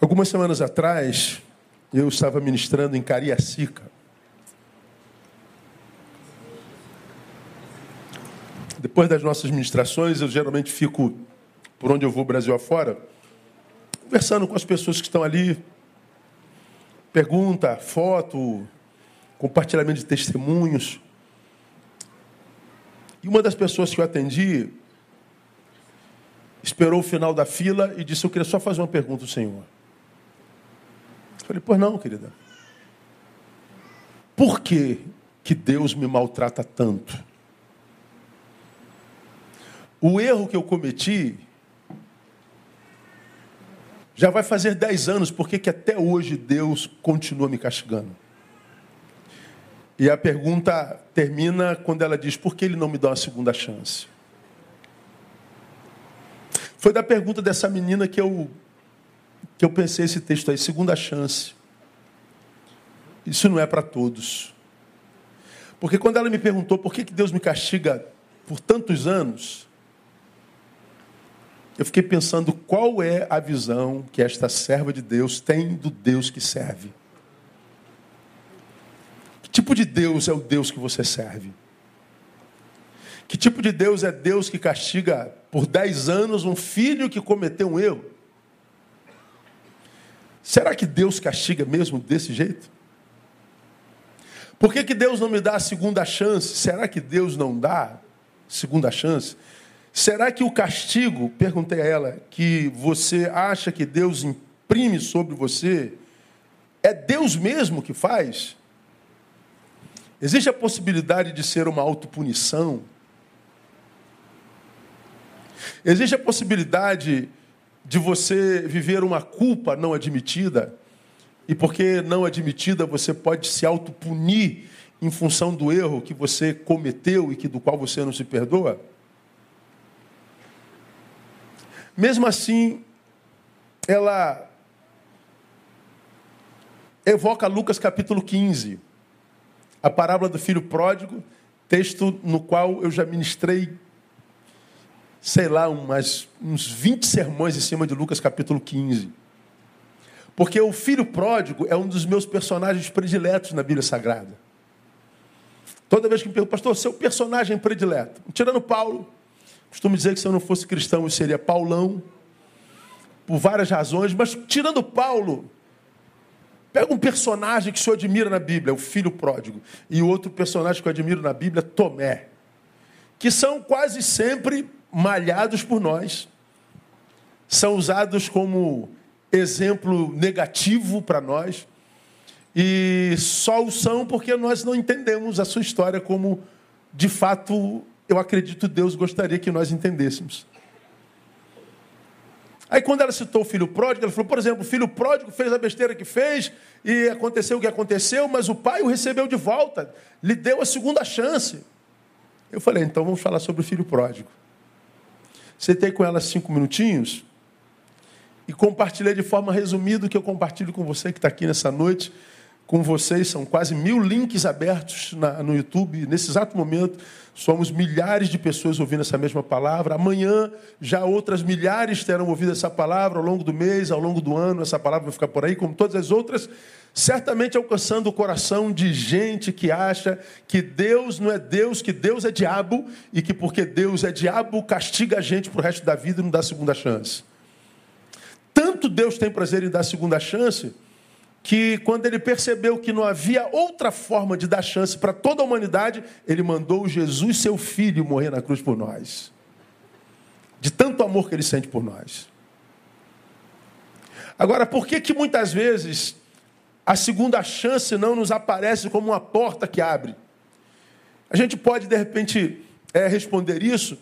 Algumas semanas atrás, eu estava ministrando em Cariacica. Depois das nossas ministrações, eu geralmente fico por onde eu vou, Brasil afora, conversando com as pessoas que estão ali. Pergunta, foto, compartilhamento de testemunhos. E uma das pessoas que eu atendi esperou o final da fila e disse: Eu queria só fazer uma pergunta ao Senhor. Eu falei: Pois não, querida. Por que, que Deus me maltrata tanto? O erro que eu cometi já vai fazer dez anos, por que até hoje Deus continua me castigando? E a pergunta termina quando ela diz: por que ele não me dá uma segunda chance? Foi da pergunta dessa menina que eu, que eu pensei esse texto aí, segunda chance. Isso não é para todos. Porque quando ela me perguntou por que, que Deus me castiga por tantos anos, eu fiquei pensando qual é a visão que esta serva de Deus tem do Deus que serve tipo de Deus é o Deus que você serve? Que tipo de Deus é Deus que castiga por dez anos um filho que cometeu um erro? Será que Deus castiga mesmo desse jeito? Por que, que Deus não me dá a segunda chance? Será que Deus não dá segunda chance? Será que o castigo, perguntei a ela, que você acha que Deus imprime sobre você, é Deus mesmo que faz? Existe a possibilidade de ser uma autopunição? Existe a possibilidade de você viver uma culpa não admitida? E porque não admitida, você pode se autopunir em função do erro que você cometeu e que do qual você não se perdoa? Mesmo assim, ela evoca Lucas capítulo 15 a parábola do filho pródigo, texto no qual eu já ministrei, sei lá, umas, uns 20 sermões em cima de Lucas capítulo 15. Porque o filho pródigo é um dos meus personagens prediletos na Bíblia Sagrada. Toda vez que me perguntam, pastor, seu personagem predileto? Tirando Paulo, costumo dizer que se eu não fosse cristão eu seria Paulão, por várias razões, mas tirando Paulo, Pega um personagem que o senhor admira na Bíblia, o filho pródigo, e outro personagem que eu admiro na Bíblia, Tomé, que são quase sempre malhados por nós, são usados como exemplo negativo para nós, e só o são porque nós não entendemos a sua história como, de fato, eu acredito Deus gostaria que nós entendêssemos. Aí quando ela citou o filho pródigo, ela falou, por exemplo, o filho pródigo fez a besteira que fez e aconteceu o que aconteceu, mas o pai o recebeu de volta, lhe deu a segunda chance. Eu falei, então vamos falar sobre o filho pródigo. Sentei com ela cinco minutinhos e compartilhei de forma resumida o que eu compartilho com você que está aqui nessa noite com vocês. São quase mil links abertos na, no YouTube. Nesse exato momento, somos milhares de pessoas ouvindo essa mesma palavra. Amanhã, já outras milhares terão ouvido essa palavra ao longo do mês, ao longo do ano. Essa palavra vai ficar por aí, como todas as outras. Certamente alcançando o coração de gente que acha que Deus não é Deus, que Deus é diabo e que porque Deus é diabo, castiga a gente para o resto da vida e não dá segunda chance. Tanto Deus tem prazer em dar segunda chance que quando ele percebeu que não havia outra forma de dar chance para toda a humanidade, ele mandou Jesus, seu filho, morrer na cruz por nós. De tanto amor que ele sente por nós. Agora, por que que muitas vezes a segunda chance não nos aparece como uma porta que abre? A gente pode, de repente, é, responder isso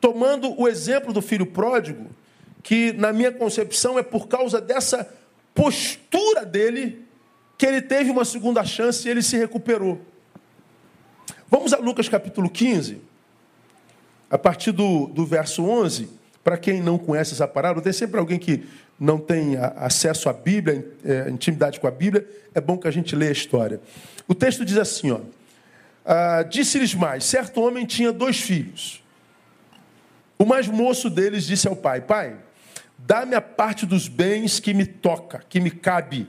tomando o exemplo do filho pródigo, que, na minha concepção, é por causa dessa postura dele que ele teve uma segunda chance e ele se recuperou. Vamos a Lucas capítulo 15, a partir do, do verso 11. Para quem não conhece essa parábola, tem sempre alguém que não tem acesso à Bíblia, é, intimidade com a Bíblia, é bom que a gente leia a história. O texto diz assim: ó, ah, Disse-lhes mais: certo homem tinha dois filhos. O mais moço deles disse ao pai: Pai, Dá-me a parte dos bens que me toca, que me cabe.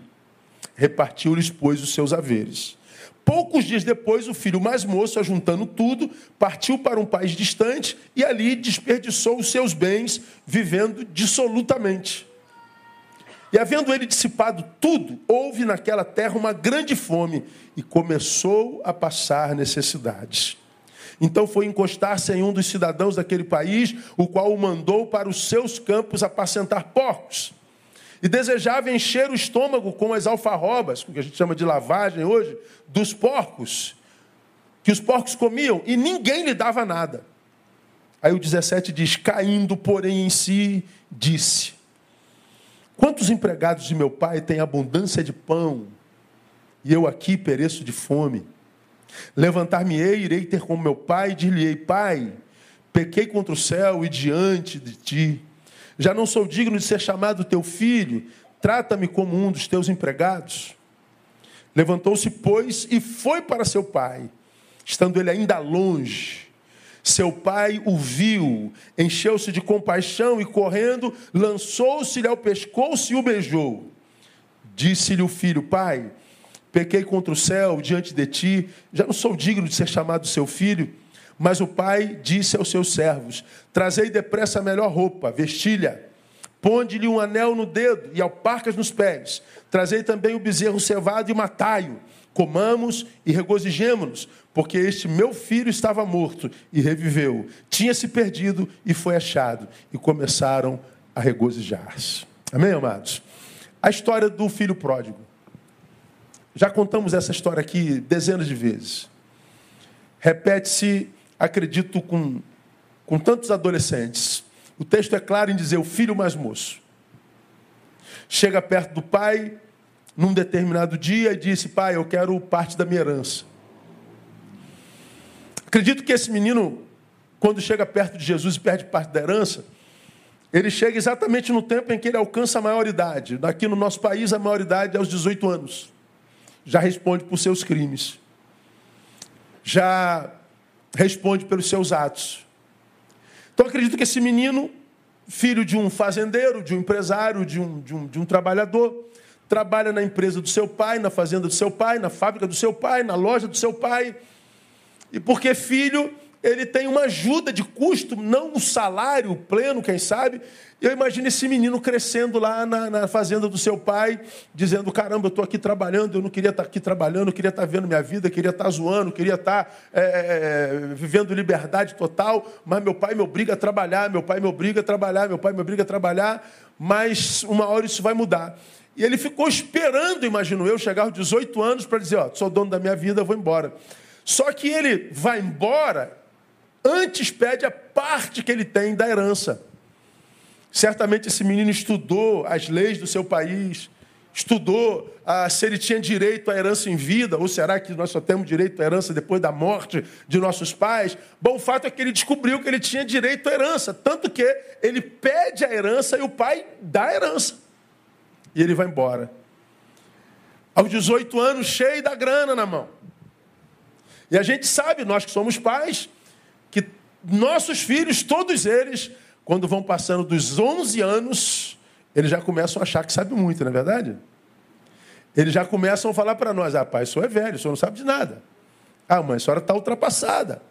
Repartiu-lhes, pois, os seus haveres. Poucos dias depois, o filho mais moço, ajuntando tudo, partiu para um país distante e ali desperdiçou os seus bens, vivendo dissolutamente. E havendo ele dissipado tudo, houve naquela terra uma grande fome e começou a passar necessidades. Então foi encostar-se em um dos cidadãos daquele país, o qual o mandou para os seus campos apacentar porcos. E desejava encher o estômago com as alfarrobas, o que a gente chama de lavagem hoje, dos porcos, que os porcos comiam, e ninguém lhe dava nada. Aí o 17 diz: Caindo, porém, em si, disse: Quantos empregados de meu pai têm abundância de pão, e eu aqui pereço de fome? Levantar-me-ei, irei ter com meu pai, e dir-lhe-ei: Pai, pequei contra o céu e diante de ti. Já não sou digno de ser chamado teu filho, trata-me como um dos teus empregados. Levantou-se, pois, e foi para seu pai, estando ele ainda longe. Seu pai o viu, encheu-se de compaixão e, correndo, lançou-se-lhe ao pescoço e o beijou. Disse-lhe o filho: Pai, pequei contra o céu diante de ti, já não sou digno de ser chamado seu filho. Mas o pai disse aos seus servos: Trazei depressa a melhor roupa, vestilha, ponde-lhe um anel no dedo e alparcas nos pés. Trazei também o bezerro cevado e matai-o. Comamos e regozijemo-nos, porque este meu filho estava morto e reviveu, tinha se perdido e foi achado. E começaram a regozijar-se. Amém, amados? A história do filho pródigo. Já contamos essa história aqui dezenas de vezes. Repete-se, acredito, com, com tantos adolescentes. O texto é claro em dizer o filho mais moço. Chega perto do pai num determinado dia e disse: Pai, eu quero parte da minha herança. Acredito que esse menino, quando chega perto de Jesus e perde parte da herança, ele chega exatamente no tempo em que ele alcança a maioridade. Aqui no nosso país, a maioridade é aos 18 anos já responde por seus crimes, já responde pelos seus atos. Então acredito que esse menino, filho de um fazendeiro, de um empresário, de um, de um, de um trabalhador, trabalha na empresa do seu pai, na fazenda do seu pai, na fábrica do seu pai, na loja do seu pai. E porque filho, ele tem uma ajuda de custo, não um salário pleno, quem sabe. Eu imagino esse menino crescendo lá na, na fazenda do seu pai, dizendo: Caramba, eu estou aqui trabalhando, eu não queria estar aqui trabalhando, eu queria estar vendo minha vida, queria estar zoando, queria estar é, é, vivendo liberdade total, mas meu pai me obriga a trabalhar, meu pai me obriga a trabalhar, meu pai me obriga a trabalhar, mas uma hora isso vai mudar. E ele ficou esperando, imagino eu, chegar aos 18 anos para dizer: Ó, sou dono da minha vida, vou embora. Só que ele vai embora antes pede a parte que ele tem da herança. Certamente esse menino estudou as leis do seu país, estudou ah, se ele tinha direito à herança em vida, ou será que nós só temos direito à herança depois da morte de nossos pais? Bom, o fato é que ele descobriu que ele tinha direito à herança, tanto que ele pede a herança e o pai dá a herança. E ele vai embora. Aos 18 anos, cheio da grana na mão. E a gente sabe, nós que somos pais, nossos filhos, todos eles, quando vão passando dos 11 anos, eles já começam a achar que sabem muito, não é verdade? Eles já começam a falar para nós: ah, pai, o senhor é velho, o senhor não sabe de nada. Ah, mãe, a senhora está ultrapassada.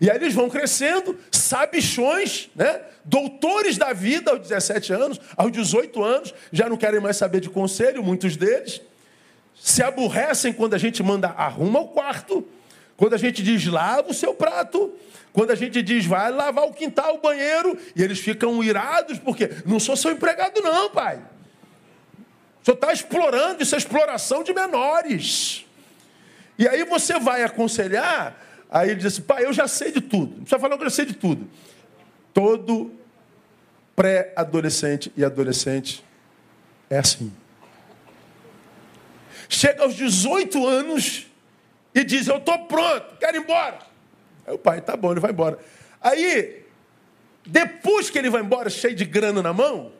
E aí eles vão crescendo, sabichões, né? doutores da vida aos 17 anos, aos 18 anos, já não querem mais saber de conselho, muitos deles. Se aborrecem quando a gente manda arruma o quarto, quando a gente diz lava o seu prato, quando a gente diz vai lavar o quintal, o banheiro, e eles ficam irados, porque não sou seu empregado, não, pai. Senhor está explorando, isso é exploração de menores. E aí você vai aconselhar, aí ele diz assim, pai, eu já sei de tudo. Não precisa falar que eu já sei de tudo. Todo pré-adolescente e adolescente é assim. Chega aos 18 anos, e diz: Eu estou pronto, quero ir embora. Aí o pai, tá bom, ele vai embora. Aí, depois que ele vai embora, cheio de grana na mão,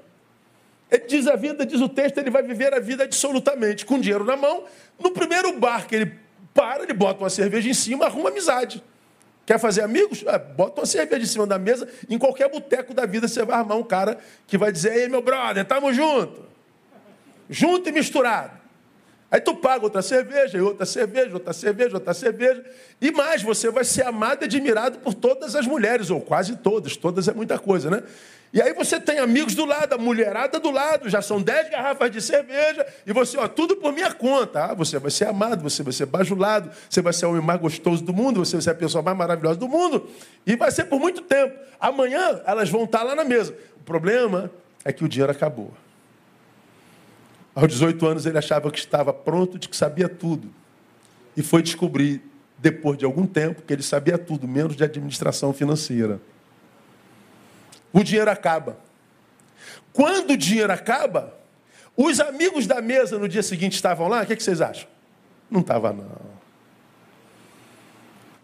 ele diz a vida, diz o texto, ele vai viver a vida absolutamente, com dinheiro na mão. No primeiro bar que ele para, ele bota uma cerveja em cima, arruma amizade. Quer fazer amigos? É, bota uma cerveja em cima da mesa. Em qualquer boteco da vida você vai armar um cara que vai dizer: Ei, meu brother, tamo junto. Junto e misturado. Aí tu paga outra cerveja, e outra cerveja, outra cerveja, outra cerveja. E mais, você vai ser amado e admirado por todas as mulheres, ou quase todas. Todas é muita coisa, né? E aí você tem amigos do lado, a mulherada do lado, já são dez garrafas de cerveja, e você, ó, tudo por minha conta. Ah, você vai ser amado, você vai ser bajulado, você vai ser o homem mais gostoso do mundo, você vai ser a pessoa mais maravilhosa do mundo, e vai ser por muito tempo. Amanhã elas vão estar lá na mesa. O problema é que o dinheiro acabou. Aos 18 anos ele achava que estava pronto, de que sabia tudo. E foi descobrir, depois de algum tempo, que ele sabia tudo, menos de administração financeira. O dinheiro acaba. Quando o dinheiro acaba, os amigos da mesa no dia seguinte estavam lá, o que, vocês acham? Não estava, não.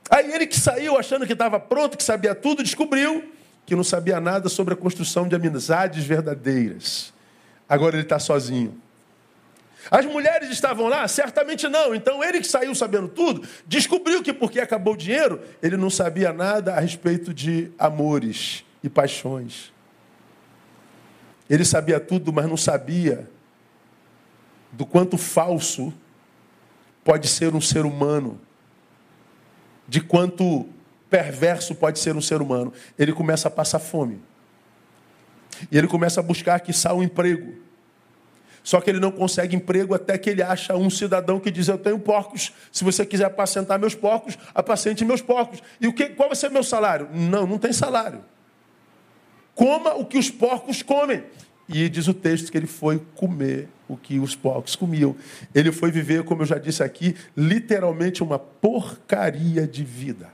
Aí ele que saiu achando que estava pronto, que sabia tudo, descobriu que não sabia nada sobre a construção de amizades verdadeiras. Agora ele está sozinho. As mulheres estavam lá? Certamente não. Então ele que saiu sabendo tudo, descobriu que porque acabou o dinheiro, ele não sabia nada a respeito de amores e paixões. Ele sabia tudo, mas não sabia do quanto falso pode ser um ser humano, de quanto perverso pode ser um ser humano. Ele começa a passar fome. E ele começa a buscar que um emprego. Só que ele não consegue emprego até que ele acha um cidadão que diz: Eu tenho porcos. Se você quiser apacentar meus porcos, apacente meus porcos. E o que, qual vai ser meu salário? Não, não tem salário. Coma o que os porcos comem. E diz o texto que ele foi comer o que os porcos comiam. Ele foi viver, como eu já disse aqui, literalmente uma porcaria de vida.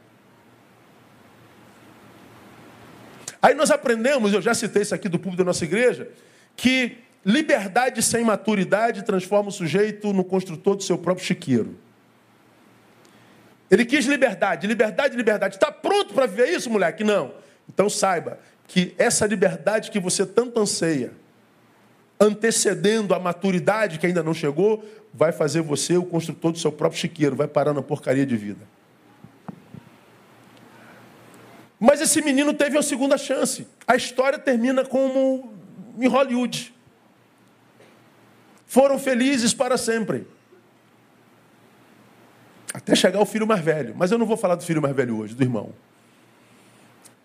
Aí nós aprendemos, eu já citei isso aqui do público da nossa igreja, que Liberdade sem maturidade transforma o sujeito no construtor do seu próprio chiqueiro. Ele quis liberdade, liberdade, liberdade. Está pronto para viver isso, moleque? Não. Então saiba que essa liberdade que você tanto anseia, antecedendo a maturidade que ainda não chegou, vai fazer você o construtor do seu próprio chiqueiro, vai parar na porcaria de vida. Mas esse menino teve uma segunda chance. A história termina como em Hollywood foram felizes para sempre. Até chegar o filho mais velho. Mas eu não vou falar do filho mais velho hoje, do irmão.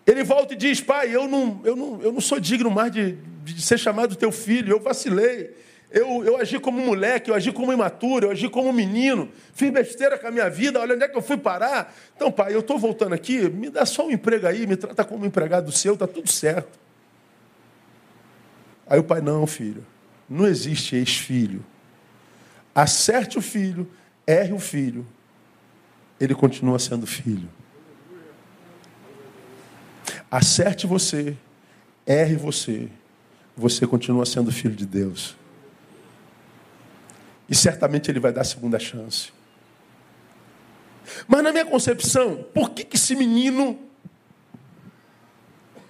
Ele volta e diz: Pai, eu não, eu não, eu não sou digno mais de, de ser chamado teu filho. Eu vacilei. Eu, eu agi como moleque, eu agi como imaturo, eu agi como menino. Fiz besteira com a minha vida. Olha onde é que eu fui parar. Então, pai, eu estou voltando aqui. Me dá só um emprego aí. Me trata como empregado seu. Está tudo certo. Aí o pai: Não, filho. Não existe ex-filho. Acerte o filho, erre o filho, ele continua sendo filho. Acerte você, erre você, você continua sendo filho de Deus. E certamente ele vai dar a segunda chance. Mas na minha concepção, por que, que esse menino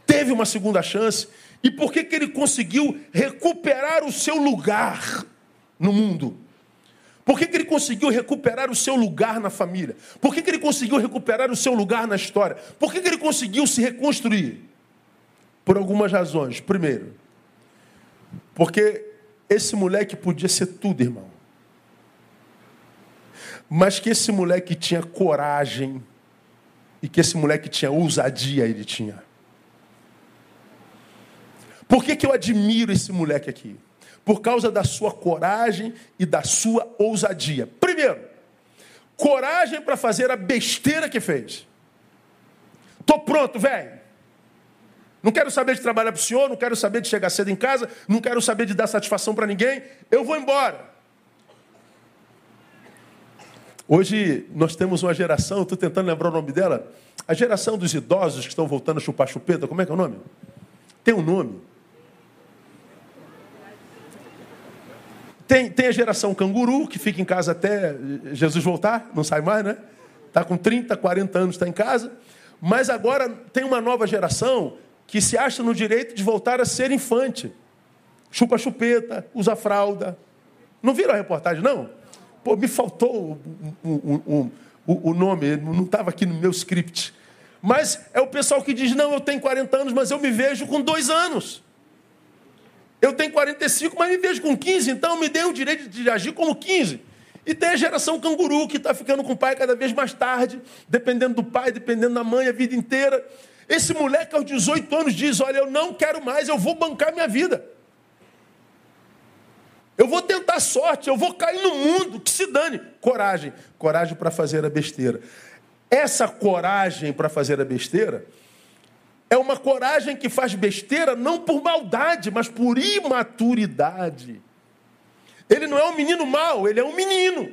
teve uma segunda chance e por que, que ele conseguiu recuperar o seu lugar no mundo? Por que, que ele conseguiu recuperar o seu lugar na família? Por que, que ele conseguiu recuperar o seu lugar na história? Por que, que ele conseguiu se reconstruir? Por algumas razões. Primeiro, porque esse moleque podia ser tudo, irmão. Mas que esse moleque tinha coragem e que esse moleque tinha ousadia, ele tinha. Por que, que eu admiro esse moleque aqui? Por causa da sua coragem e da sua ousadia. Primeiro, coragem para fazer a besteira que fez. Tô pronto, velho. Não quero saber de trabalhar para o senhor, não quero saber de chegar cedo em casa, não quero saber de dar satisfação para ninguém. Eu vou embora. Hoje nós temos uma geração, estou tentando lembrar o nome dela, a geração dos idosos que estão voltando a chupar chupeta, como é que é o nome? Tem um nome. Tem, tem a geração canguru, que fica em casa até Jesus voltar, não sai mais, né? Está com 30, 40 anos, está em casa. Mas agora tem uma nova geração que se acha no direito de voltar a ser infante. Chupa chupeta, usa fralda. Não viram a reportagem, não? Pô, me faltou o, o, o, o nome, não estava aqui no meu script. Mas é o pessoal que diz: não, eu tenho 40 anos, mas eu me vejo com dois anos. Eu tenho 45, mas me vejo com 15, então me dê o direito de agir como 15. E tem a geração canguru que está ficando com o pai cada vez mais tarde, dependendo do pai, dependendo da mãe, a vida inteira. Esse moleque aos 18 anos diz: Olha, eu não quero mais, eu vou bancar minha vida. Eu vou tentar sorte, eu vou cair no mundo, que se dane. Coragem. Coragem para fazer a besteira. Essa coragem para fazer a besteira é uma coragem que faz besteira não por maldade, mas por imaturidade. Ele não é um menino mau, ele é um menino.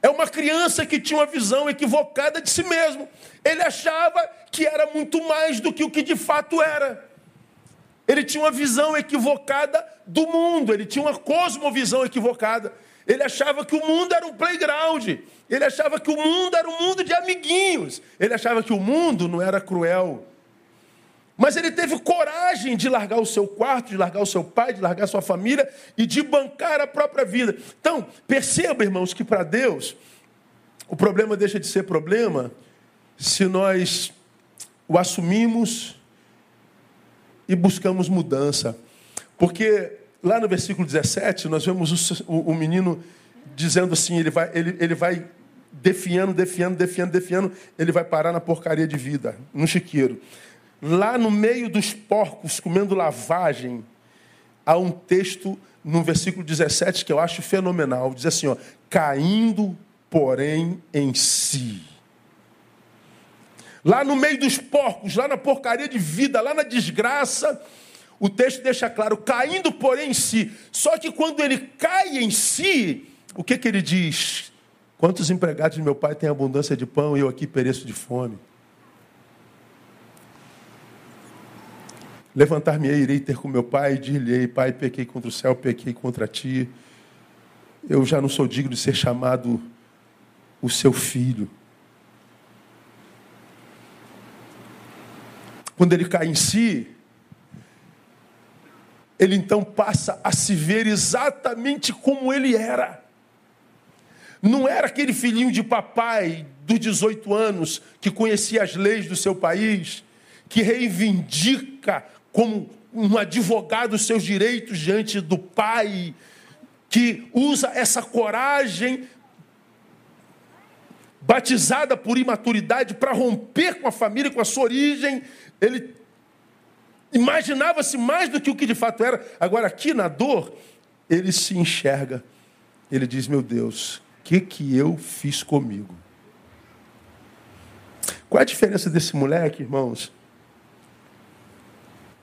É uma criança que tinha uma visão equivocada de si mesmo. Ele achava que era muito mais do que o que de fato era. Ele tinha uma visão equivocada do mundo, ele tinha uma cosmovisão equivocada. Ele achava que o mundo era um playground. Ele achava que o mundo era um mundo de amiguinhos. Ele achava que o mundo não era cruel. Mas ele teve coragem de largar o seu quarto, de largar o seu pai, de largar a sua família e de bancar a própria vida. Então, perceba, irmãos, que para Deus o problema deixa de ser problema se nós o assumimos e buscamos mudança. Porque lá no versículo 17, nós vemos o, o, o menino dizendo assim: ele vai, ele, ele vai defiando, defiando, defiando, defiando, ele vai parar na porcaria de vida, no chiqueiro. Lá no meio dos porcos, comendo lavagem, há um texto no versículo 17 que eu acho fenomenal. Diz assim: ó, caindo, porém, em si. Lá no meio dos porcos, lá na porcaria de vida, lá na desgraça, o texto deixa claro, caindo, porém, em si. Só que quando ele cai em si, o que, que ele diz? Quantos empregados de meu pai têm abundância de pão e eu aqui pereço de fome? Levantar-me-ei, irei ter com meu pai, e dir-lhe-ei, pai, pequei contra o céu, pequei contra ti. Eu já não sou digno de ser chamado o seu filho. Quando ele cai em si, ele então passa a se ver exatamente como ele era. Não era aquele filhinho de papai dos 18 anos que conhecia as leis do seu país, que reivindica como um advogado os seus direitos diante do pai, que usa essa coragem batizada por imaturidade para romper com a família, com a sua origem. Ele imaginava-se mais do que o que de fato era. Agora, aqui na dor, ele se enxerga. Ele diz: Meu Deus, o que, que eu fiz comigo? Qual é a diferença desse moleque, irmãos?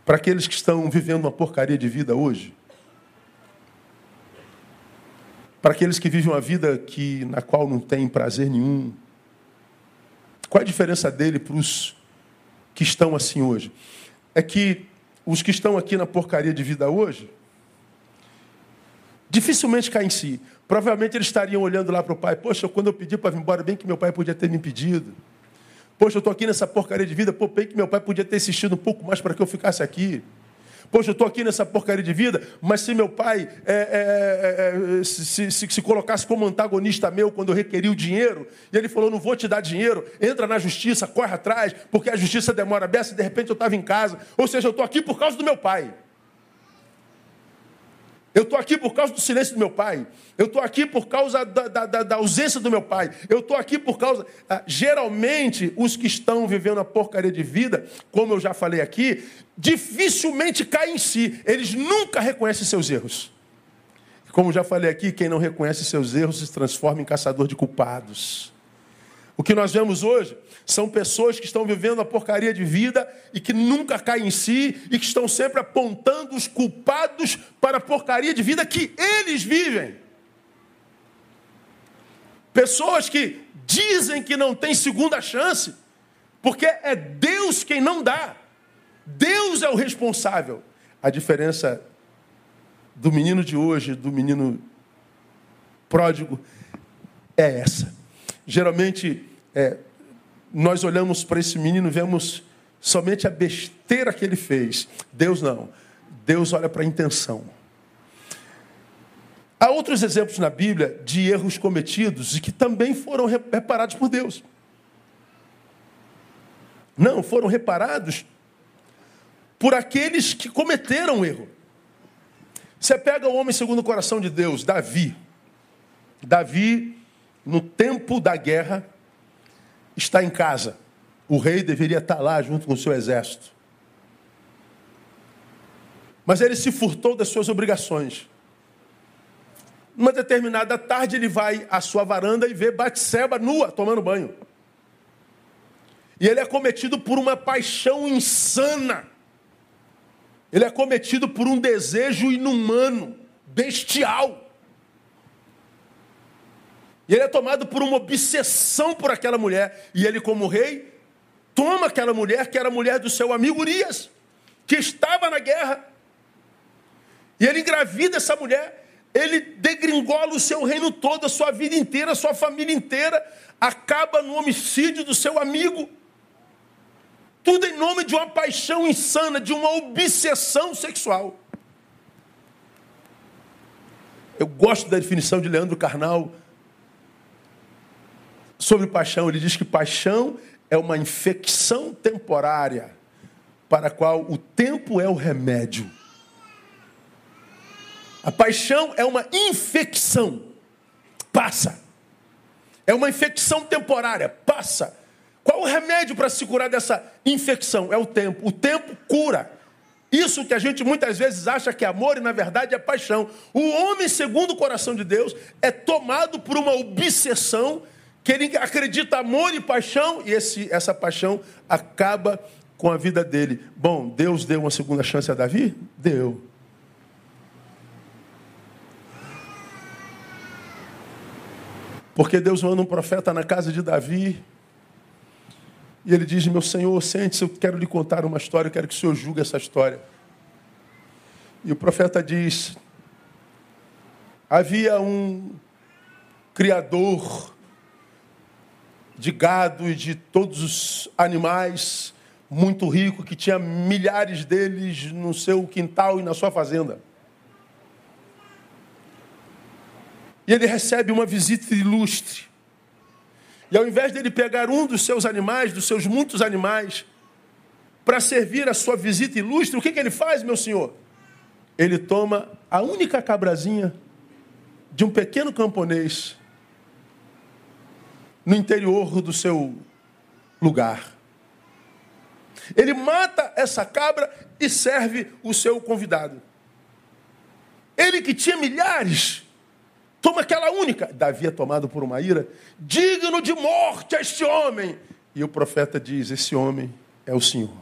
Para aqueles que estão vivendo uma porcaria de vida hoje? Para aqueles que vivem uma vida que, na qual não tem prazer nenhum? Qual é a diferença dele para os que estão assim hoje? É que os que estão aqui na porcaria de vida hoje, dificilmente caem em si. Provavelmente eles estariam olhando lá para o pai, poxa, quando eu pedi para vir embora, bem que meu pai podia ter me impedido. Poxa, eu estou aqui nessa porcaria de vida, pô, bem que meu pai podia ter insistido um pouco mais para que eu ficasse aqui. Poxa, eu estou aqui nessa porcaria de vida, mas se meu pai é, é, é, é se, se, se, colocasse como antagonista meu quando eu requeri o dinheiro, e ele falou: não vou te dar dinheiro, entra na justiça, corre atrás, porque a justiça demora beça, e de repente eu estava em casa. Ou seja, eu estou aqui por causa do meu pai. Eu estou aqui por causa do silêncio do meu pai. Eu estou aqui por causa da, da, da, ausência do meu pai. Eu estou aqui por causa. Ah, geralmente, os que estão vivendo a porcaria de vida, como eu já falei aqui, dificilmente caem em si. Eles nunca reconhecem seus erros. Como já falei aqui, quem não reconhece seus erros se transforma em caçador de culpados. O que nós vemos hoje são pessoas que estão vivendo a porcaria de vida e que nunca caem em si e que estão sempre apontando os culpados para a porcaria de vida que eles vivem. Pessoas que dizem que não têm segunda chance, porque é Deus quem não dá. Deus é o responsável. A diferença do menino de hoje, do menino pródigo, é essa. Geralmente, é, nós olhamos para esse menino e vemos somente a besteira que ele fez. Deus não. Deus olha para a intenção. Há outros exemplos na Bíblia de erros cometidos e que também foram reparados por Deus. Não, foram reparados por aqueles que cometeram o erro. Você pega o homem segundo o coração de Deus, Davi. Davi, no tempo da guerra, está em casa. O rei deveria estar lá junto com o seu exército. Mas ele se furtou das suas obrigações. Numa determinada tarde, ele vai à sua varanda e vê Batseba nua, tomando banho. E ele é cometido por uma paixão insana. Ele é cometido por um desejo inumano, bestial. E ele é tomado por uma obsessão por aquela mulher. E ele, como rei, toma aquela mulher, que era mulher do seu amigo Urias, que estava na guerra. E ele engravida essa mulher. Ele degringola o seu reino todo, a sua vida inteira, a sua família inteira. Acaba no homicídio do seu amigo. Tudo em nome de uma paixão insana, de uma obsessão sexual. Eu gosto da definição de Leandro Carnal sobre paixão. Ele diz que paixão é uma infecção temporária para a qual o tempo é o remédio. A paixão é uma infecção, passa. É uma infecção temporária, passa. Qual o remédio para se curar dessa infecção? É o tempo. O tempo cura. Isso que a gente muitas vezes acha que é amor e na verdade é paixão. O homem, segundo o coração de Deus, é tomado por uma obsessão que ele acredita amor e paixão, e esse, essa paixão acaba com a vida dele. Bom, Deus deu uma segunda chance a Davi? Deu. Porque Deus manda um profeta na casa de Davi. E ele diz: Meu Senhor, sente-se, eu quero lhe contar uma história, eu quero que o Senhor julgue essa história. E o profeta diz: Havia um criador de gado e de todos os animais, muito rico, que tinha milhares deles no seu quintal e na sua fazenda. E ele recebe uma visita ilustre. E ao invés dele pegar um dos seus animais, dos seus muitos animais, para servir a sua visita ilustre, o que, que ele faz, meu senhor? Ele toma a única cabrazinha de um pequeno camponês no interior do seu lugar. Ele mata essa cabra e serve o seu convidado. Ele que tinha milhares, toma aquela única. Davi é tomado por uma ira, digno de morte a este homem. E o profeta diz: Esse homem é o Senhor.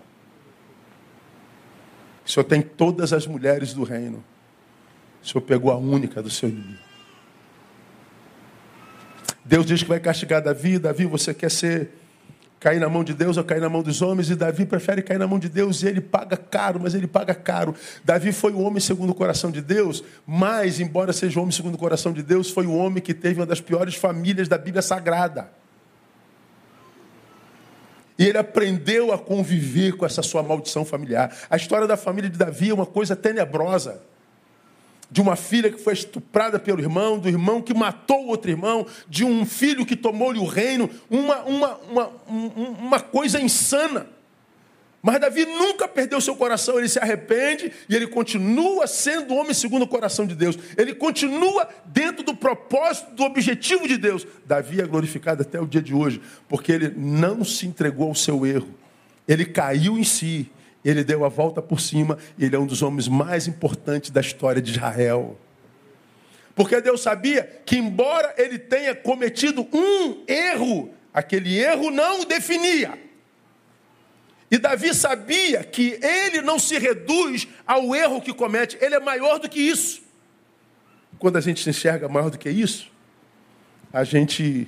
O Senhor tem todas as mulheres do reino. O Senhor pegou a única do seu inimigo. Deus diz que vai castigar Davi. Davi, você quer ser cair na mão de Deus ou cair na mão dos homens? E Davi prefere cair na mão de Deus e ele paga caro, mas ele paga caro. Davi foi o homem segundo o coração de Deus, mas, embora seja o homem segundo o coração de Deus, foi o homem que teve uma das piores famílias da Bíblia Sagrada. E ele aprendeu a conviver com essa sua maldição familiar. A história da família de Davi é uma coisa tenebrosa de uma filha que foi estuprada pelo irmão, do irmão que matou o outro irmão, de um filho que tomou-lhe o reino, uma, uma, uma, uma coisa insana. Mas Davi nunca perdeu seu coração, ele se arrepende e ele continua sendo homem segundo o coração de Deus. Ele continua dentro do propósito, do objetivo de Deus. Davi é glorificado até o dia de hoje, porque ele não se entregou ao seu erro. Ele caiu em si, ele deu a volta por cima, ele é um dos homens mais importantes da história de Israel. Porque Deus sabia que, embora ele tenha cometido um erro, aquele erro não o definia. E Davi sabia que ele não se reduz ao erro que comete, ele é maior do que isso. Quando a gente se enxerga maior do que isso, a gente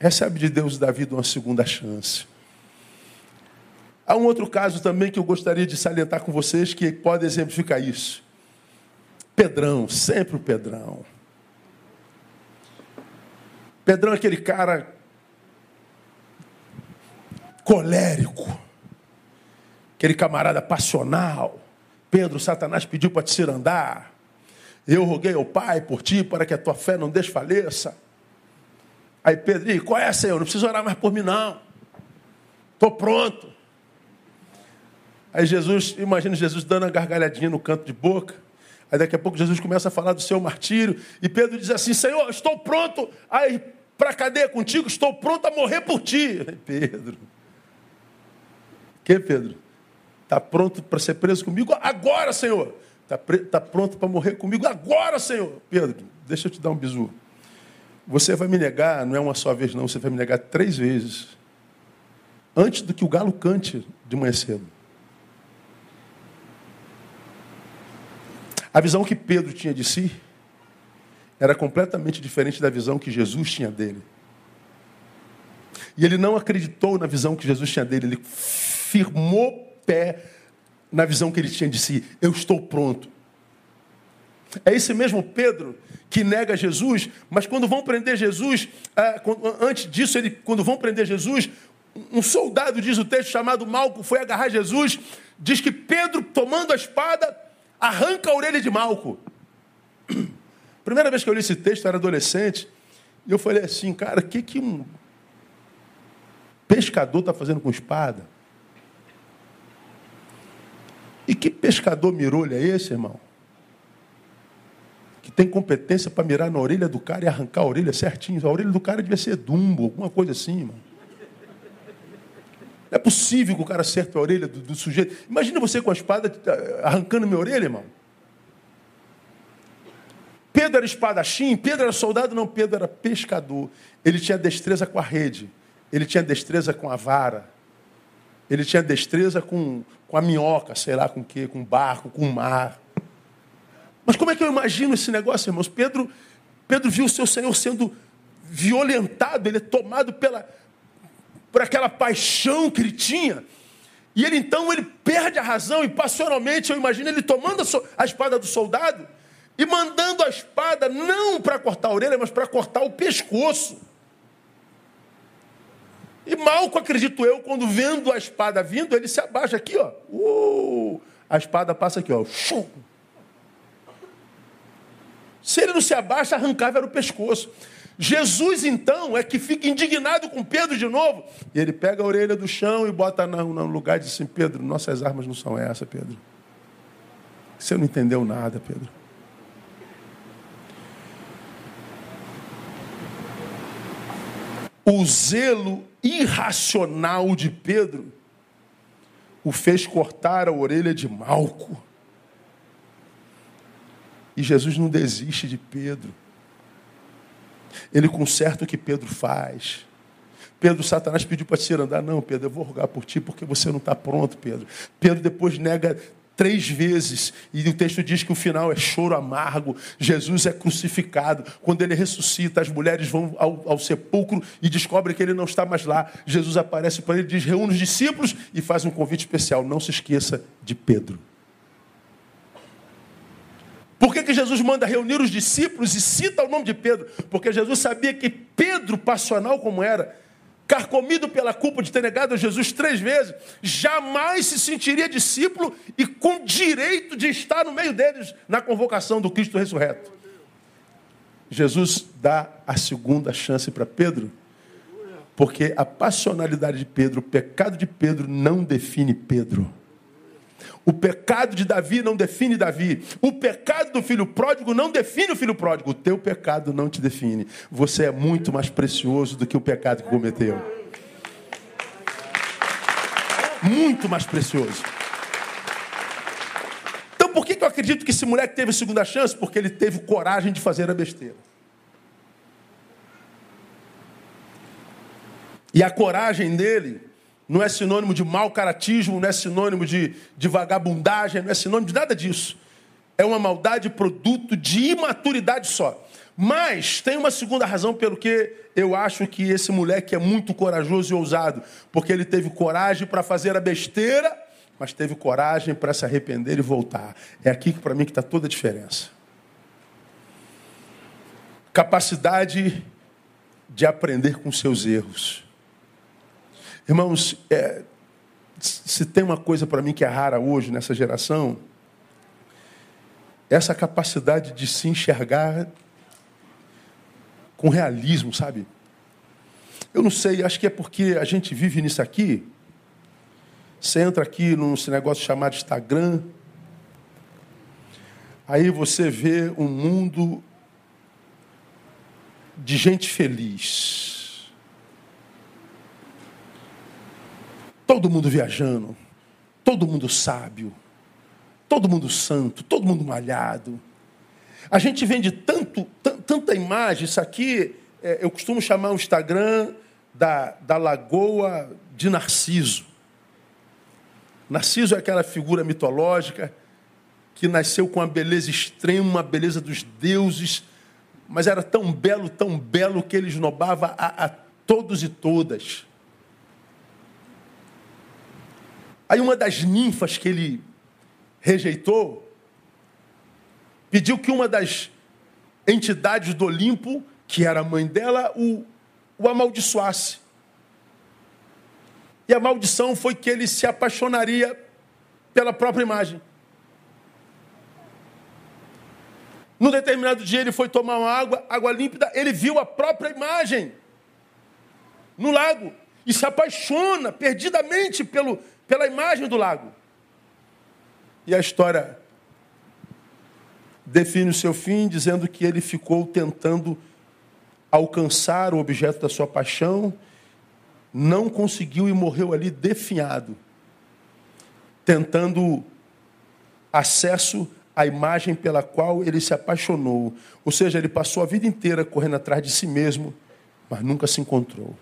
recebe de Deus da vida uma segunda chance. Há um outro caso também que eu gostaria de salientar com vocês que pode exemplificar isso. Pedrão, sempre o Pedrão. Pedrão é aquele cara colérico, aquele camarada passional. Pedro, Satanás pediu para te cirandar. Eu roguei ao Pai por ti para que a tua fé não desfaleça. Aí Pedro, qual é, Senhor? Não precisa orar mais por mim, não. Estou pronto. Aí Jesus, imagina Jesus dando uma gargalhadinha no canto de boca. Aí daqui a pouco Jesus começa a falar do seu martírio. E Pedro diz assim: Senhor, estou pronto a ir para a cadeia contigo, estou pronto a morrer por ti. Aí, Pedro. Que, Pedro? Está pronto para ser preso comigo agora, Senhor. Está tá pronto para morrer comigo agora, Senhor. Pedro, deixa eu te dar um bisu. Você vai me negar, não é uma só vez, não, você vai me negar três vezes. Antes do que o galo cante de manhã cedo. A visão que Pedro tinha de si era completamente diferente da visão que Jesus tinha dele. E ele não acreditou na visão que Jesus tinha dele, ele firmou pé na visão que ele tinha de si. Eu estou pronto. É esse mesmo Pedro que nega Jesus, mas quando vão prender Jesus, ah, antes disso, ele, quando vão prender Jesus, um soldado, diz o texto, chamado Malco, foi agarrar Jesus, diz que Pedro, tomando a espada, arranca a orelha de Malco. Primeira vez que eu li esse texto, eu era adolescente, e eu falei assim, cara, o que, que um pescador está fazendo com espada? E que pescador mirolho é esse, irmão? Que tem competência para mirar na orelha do cara e arrancar a orelha certinho. A orelha do cara devia ser dumbo, alguma coisa assim, irmão. É possível que o cara acerte a orelha do, do sujeito. Imagina você com a espada eh, arrancando minha orelha, irmão. Pedro era espadachim, Pedro era soldado, não, Pedro era pescador. Ele tinha destreza com a rede, ele tinha destreza com a vara, ele tinha destreza com, com a minhoca, sei lá com o quê, com barco, com o mar. Mas como é que eu imagino esse negócio, irmãos? Pedro, Pedro viu o seu Senhor sendo violentado, ele é tomado pela, por aquela paixão que ele tinha. E ele então ele perde a razão e passionalmente eu imagino ele tomando a, so, a espada do soldado e mandando a espada não para cortar a orelha, mas para cortar o pescoço. E Malco, acredito eu, quando vendo a espada vindo, ele se abaixa aqui, ó. Uh, a espada passa aqui, ó. Se ele não se abaixa, arrancava era o pescoço. Jesus, então, é que fica indignado com Pedro de novo. E ele pega a orelha do chão e bota no, lugar e diz assim: Pedro, nossas armas não são essas, Pedro. Você não entendeu nada, Pedro. O zelo irracional de Pedro o fez cortar a orelha de Malco. E Jesus não desiste de Pedro. Ele conserta o que Pedro faz. Pedro, Satanás pediu para te andar. Não, Pedro, eu vou rogar por ti porque você não está pronto, Pedro. Pedro depois nega três vezes. E o texto diz que o final é choro amargo. Jesus é crucificado. Quando ele ressuscita, as mulheres vão ao, ao sepulcro e descobrem que ele não está mais lá. Jesus aparece para ele, diz: reúne os discípulos e faz um convite especial. Não se esqueça de Pedro. Por que, que Jesus manda reunir os discípulos e cita o nome de Pedro? Porque Jesus sabia que Pedro, passional como era, carcomido pela culpa de ter negado a Jesus três vezes, jamais se sentiria discípulo e com direito de estar no meio deles na convocação do Cristo ressurreto. Jesus dá a segunda chance para Pedro, porque a passionalidade de Pedro, o pecado de Pedro não define Pedro. O pecado de Davi não define Davi. O pecado do filho pródigo não define o filho pródigo. O teu pecado não te define. Você é muito mais precioso do que o pecado que cometeu. Muito mais precioso. Então por que eu acredito que esse moleque teve segunda chance? Porque ele teve coragem de fazer a besteira. E a coragem dele não é sinônimo de mau caratismo, não é sinônimo de, de vagabundagem, não é sinônimo de nada disso. É uma maldade produto de imaturidade só. Mas tem uma segunda razão pelo que eu acho que esse moleque é muito corajoso e ousado. Porque ele teve coragem para fazer a besteira, mas teve coragem para se arrepender e voltar. É aqui que para mim que está toda a diferença. Capacidade de aprender com seus erros. Irmãos, é, se tem uma coisa para mim que é rara hoje nessa geração, essa capacidade de se enxergar com realismo, sabe? Eu não sei, acho que é porque a gente vive nisso aqui. Você entra aqui num negócio chamado Instagram, aí você vê um mundo de gente feliz. Todo mundo viajando, todo mundo sábio, todo mundo santo, todo mundo malhado. A gente vende tanto, tanta imagem, isso aqui é, eu costumo chamar o Instagram da, da Lagoa de Narciso. Narciso é aquela figura mitológica que nasceu com a beleza extrema, a beleza dos deuses, mas era tão belo, tão belo que ele esnobava a, a todos e todas. Aí uma das ninfas que ele rejeitou pediu que uma das entidades do Olimpo, que era a mãe dela, o, o amaldiçoasse. E a maldição foi que ele se apaixonaria pela própria imagem. Num determinado dia ele foi tomar uma água, água límpida, ele viu a própria imagem no lago e se apaixona perdidamente pelo, pela imagem do lago. E a história define o seu fim dizendo que ele ficou tentando alcançar o objeto da sua paixão, não conseguiu e morreu ali definhado, tentando acesso à imagem pela qual ele se apaixonou. Ou seja, ele passou a vida inteira correndo atrás de si mesmo, mas nunca se encontrou.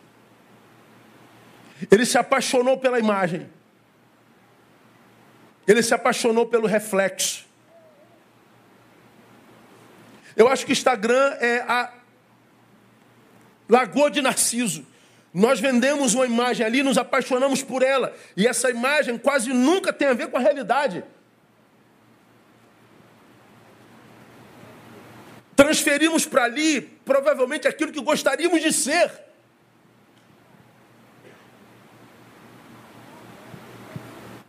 Ele se apaixonou pela imagem. Ele se apaixonou pelo reflexo. Eu acho que Instagram é a Lagoa de Narciso. Nós vendemos uma imagem ali, nos apaixonamos por ela. E essa imagem quase nunca tem a ver com a realidade. Transferimos para ali, provavelmente, aquilo que gostaríamos de ser.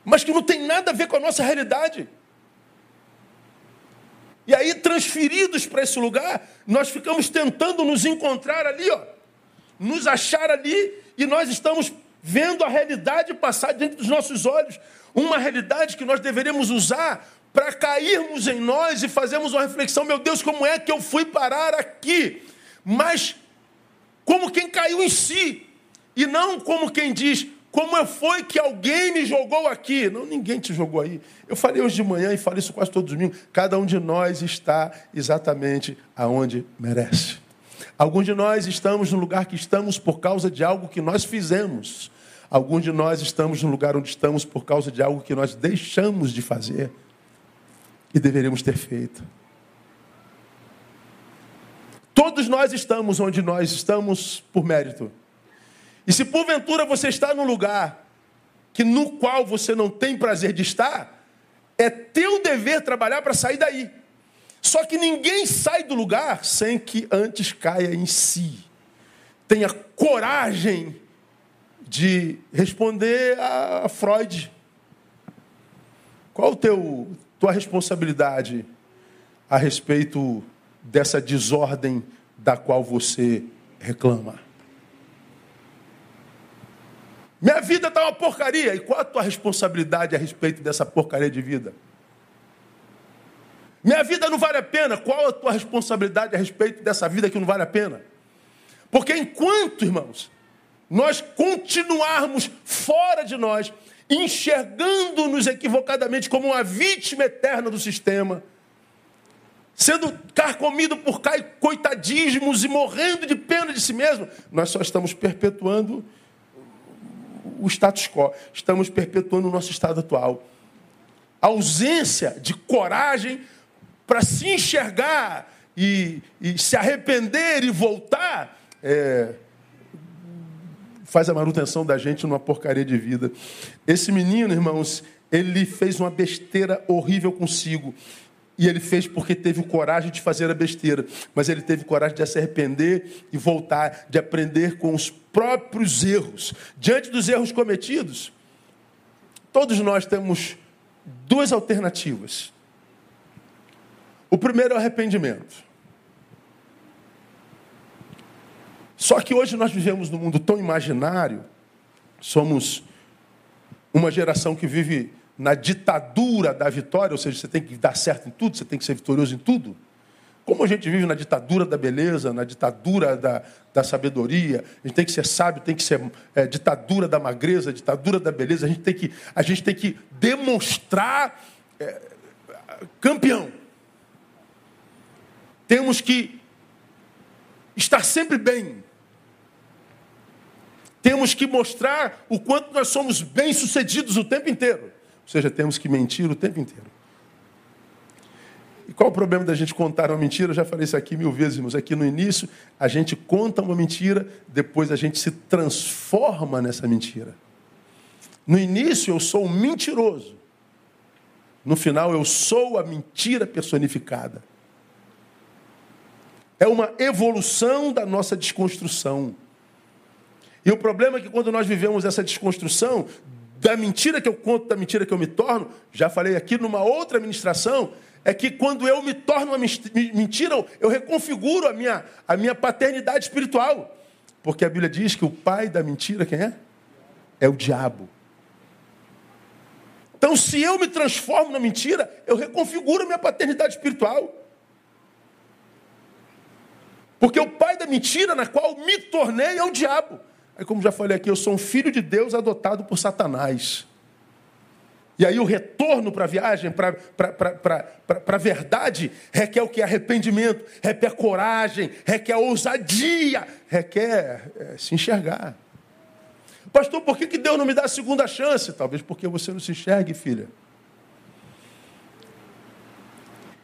Mas que não tem nada a ver com a nossa realidade. E aí, transferidos para esse lugar, nós ficamos tentando nos encontrar ali, ó, nos achar ali, e nós estamos vendo a realidade passar diante dos nossos olhos. Uma realidade que nós deveríamos usar para cairmos em nós e fazermos uma reflexão: meu Deus, como é que eu fui parar aqui? Mas como quem caiu em si, e não como quem diz: como foi que alguém me jogou aqui? Não, ninguém te jogou aí. Eu falei hoje de manhã e falei isso quase todo domingo. Cada um de nós está exatamente aonde merece. Alguns de nós estamos no lugar que estamos por causa de algo que nós fizemos. Alguns de nós estamos no lugar onde estamos por causa de algo que nós deixamos de fazer e deveríamos ter feito. Todos nós estamos onde nós estamos por mérito. E se porventura você está num lugar que no qual você não tem prazer de estar, é teu dever trabalhar para sair daí. Só que ninguém sai do lugar sem que antes caia em si. Tenha coragem de responder a Freud. Qual a teu tua responsabilidade a respeito dessa desordem da qual você reclama? Minha vida está uma porcaria. E qual a tua responsabilidade a respeito dessa porcaria de vida? Minha vida não vale a pena. Qual a tua responsabilidade a respeito dessa vida que não vale a pena? Porque enquanto, irmãos, nós continuarmos fora de nós, enxergando-nos equivocadamente como uma vítima eterna do sistema, sendo carcomido por coitadismos e morrendo de pena de si mesmo, nós só estamos perpetuando o status quo, estamos perpetuando o nosso estado atual. A ausência de coragem para se enxergar e, e, se arrepender e voltar é, faz a manutenção da gente numa porcaria de vida. Esse menino, irmãos, ele fez uma besteira horrível consigo. E ele fez porque teve coragem de fazer a besteira, mas ele teve coragem de se arrepender e voltar, de aprender com os próprios erros. Diante dos erros cometidos, todos nós temos duas alternativas. O primeiro é o arrependimento. Só que hoje nós vivemos num mundo tão imaginário, somos uma geração que vive na ditadura da vitória, ou seja, você tem que dar certo em tudo, você tem que ser vitorioso em tudo. Como a gente vive na ditadura da beleza, na ditadura da, da sabedoria, a gente tem que ser sábio, tem que ser é, ditadura da magreza, ditadura da beleza, a gente tem que, a gente tem que demonstrar é, campeão. Temos que estar sempre bem. Temos que mostrar o quanto nós somos bem-sucedidos o tempo inteiro. Ou seja, temos que mentir o tempo inteiro. E qual o problema da gente contar uma mentira? Eu já falei isso aqui mil vezes, irmãos. Aqui no início, a gente conta uma mentira, depois a gente se transforma nessa mentira. No início, eu sou um mentiroso. No final, eu sou a mentira personificada. É uma evolução da nossa desconstrução. E o problema é que quando nós vivemos essa desconstrução, da mentira que eu conto, da mentira que eu me torno, já falei aqui numa outra ministração, é que quando eu me torno uma mentira, eu reconfiguro a minha, a minha paternidade espiritual. Porque a Bíblia diz que o pai da mentira, quem é? É o diabo. Então, se eu me transformo na mentira, eu reconfiguro a minha paternidade espiritual. Porque o pai da mentira na qual me tornei é o diabo. Aí, como já falei aqui, eu sou um filho de Deus adotado por Satanás. E aí o retorno para a viagem, para a verdade, requer o que? Arrependimento, requer coragem, requer ousadia, requer é, se enxergar. Pastor, por que, que Deus não me dá a segunda chance? Talvez porque você não se enxergue, filha.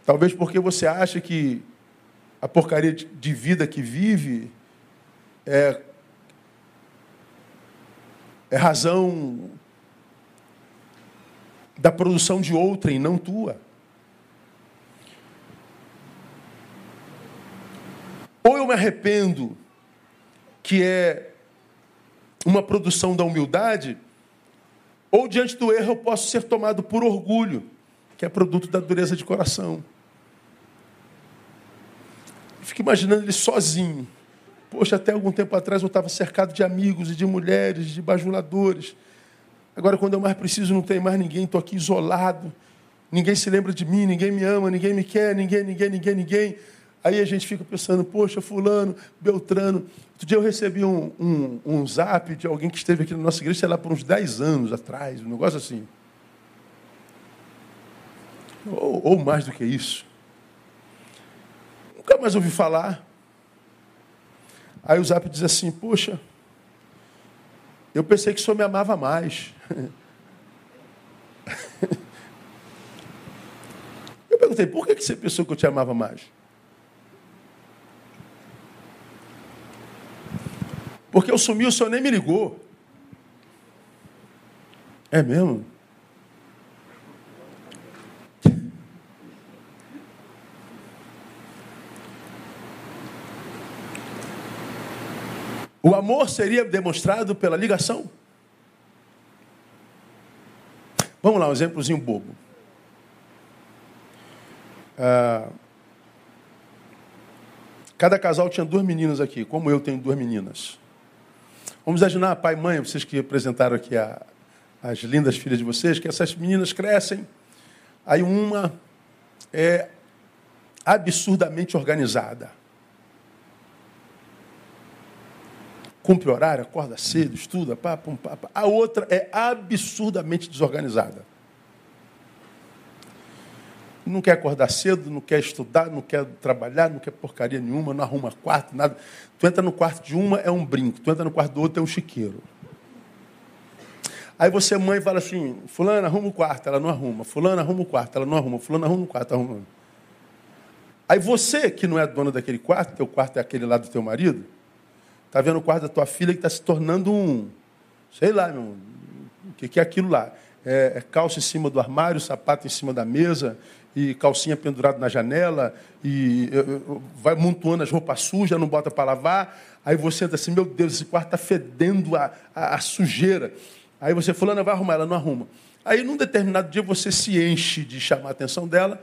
Talvez porque você acha que a porcaria de vida que vive é é razão da produção de outrem, não tua. Ou eu me arrependo, que é uma produção da humildade, ou diante do erro eu posso ser tomado por orgulho, que é produto da dureza de coração. fico imaginando ele sozinho Poxa, até algum tempo atrás eu estava cercado de amigos e de mulheres, de bajuladores. Agora, quando eu mais preciso, não tem mais ninguém, estou aqui isolado. Ninguém se lembra de mim, ninguém me ama, ninguém me quer, ninguém, ninguém, ninguém, ninguém. Aí a gente fica pensando, poxa, fulano, Beltrano. Outro dia eu recebi um, um, um zap de alguém que esteve aqui na nossa igreja, sei lá, por uns 10 anos atrás, um negócio assim. Ou, ou mais do que isso. Nunca mais ouvi falar. Aí o Zap diz assim: Poxa, eu pensei que o senhor me amava mais. Eu perguntei: Por que você pensou que eu te amava mais? Porque eu sumi, o senhor nem me ligou. É mesmo? O amor seria demonstrado pela ligação. Vamos lá, um exemplozinho bobo. Ah, cada casal tinha duas meninas aqui, como eu tenho duas meninas. Vamos imaginar, pai e mãe, vocês que apresentaram aqui a, as lindas filhas de vocês, que essas meninas crescem, aí uma é absurdamente organizada. Cumpre horário, acorda cedo, estuda, pá, pum, pá, pá. A outra é absurdamente desorganizada. Não quer acordar cedo, não quer estudar, não quer trabalhar, não quer porcaria nenhuma, não arruma quarto, nada. Tu entra no quarto de uma, é um brinco. Tu entra no quarto do outro, é um chiqueiro. Aí você, mãe, fala assim, fulana, arruma o quarto, ela não arruma. Fulana, arruma o quarto, ela não arruma. Fulana, arruma o quarto, arruma. Aí você, que não é dona daquele quarto, teu quarto é aquele lá do teu marido, Está vendo o quarto da tua filha que está se tornando um. Sei lá, meu. O que, que é aquilo lá? É, é calça em cima do armário, sapato em cima da mesa, e calcinha pendurada na janela, e vai montuando as roupas sujas, não bota para lavar. Aí você entra assim, meu Deus, esse quarto está fedendo a, a, a, sujeira. Aí você, fulana, vai arrumar, ela não arruma. Aí, num determinado dia, você se enche de chamar a atenção dela,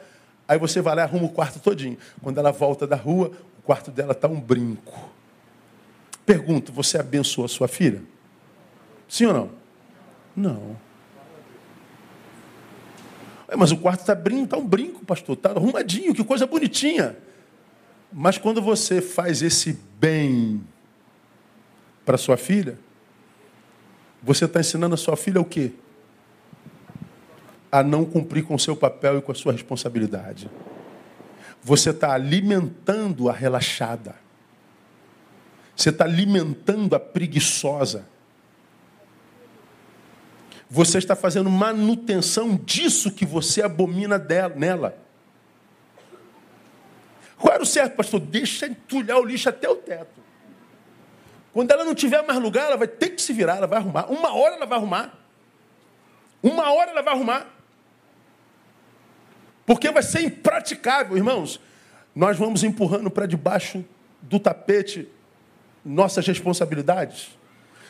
aí você vai lá e arruma o quarto todinho. Quando ela volta da rua, o quarto dela está um brinco. Pergunto, você abençoa sua filha? Sim ou não? Não. É, mas o quarto está tá um brinco, pastor, está arrumadinho, que coisa bonitinha. Mas quando você faz esse bem para sua filha, você está ensinando a sua filha o quê? A não cumprir com o seu papel e com a sua responsabilidade. Você está alimentando a relaxada. Você está alimentando a preguiçosa. Você está fazendo manutenção disso que você abomina dela, nela. Qual era o certo, pastor? Deixa entulhar o lixo até o teto. Quando ela não tiver mais lugar, ela vai ter que se virar, ela vai arrumar. Uma hora ela vai arrumar. Uma hora ela vai arrumar. Porque vai ser impraticável, irmãos. Nós vamos empurrando para debaixo do tapete nossas responsabilidades.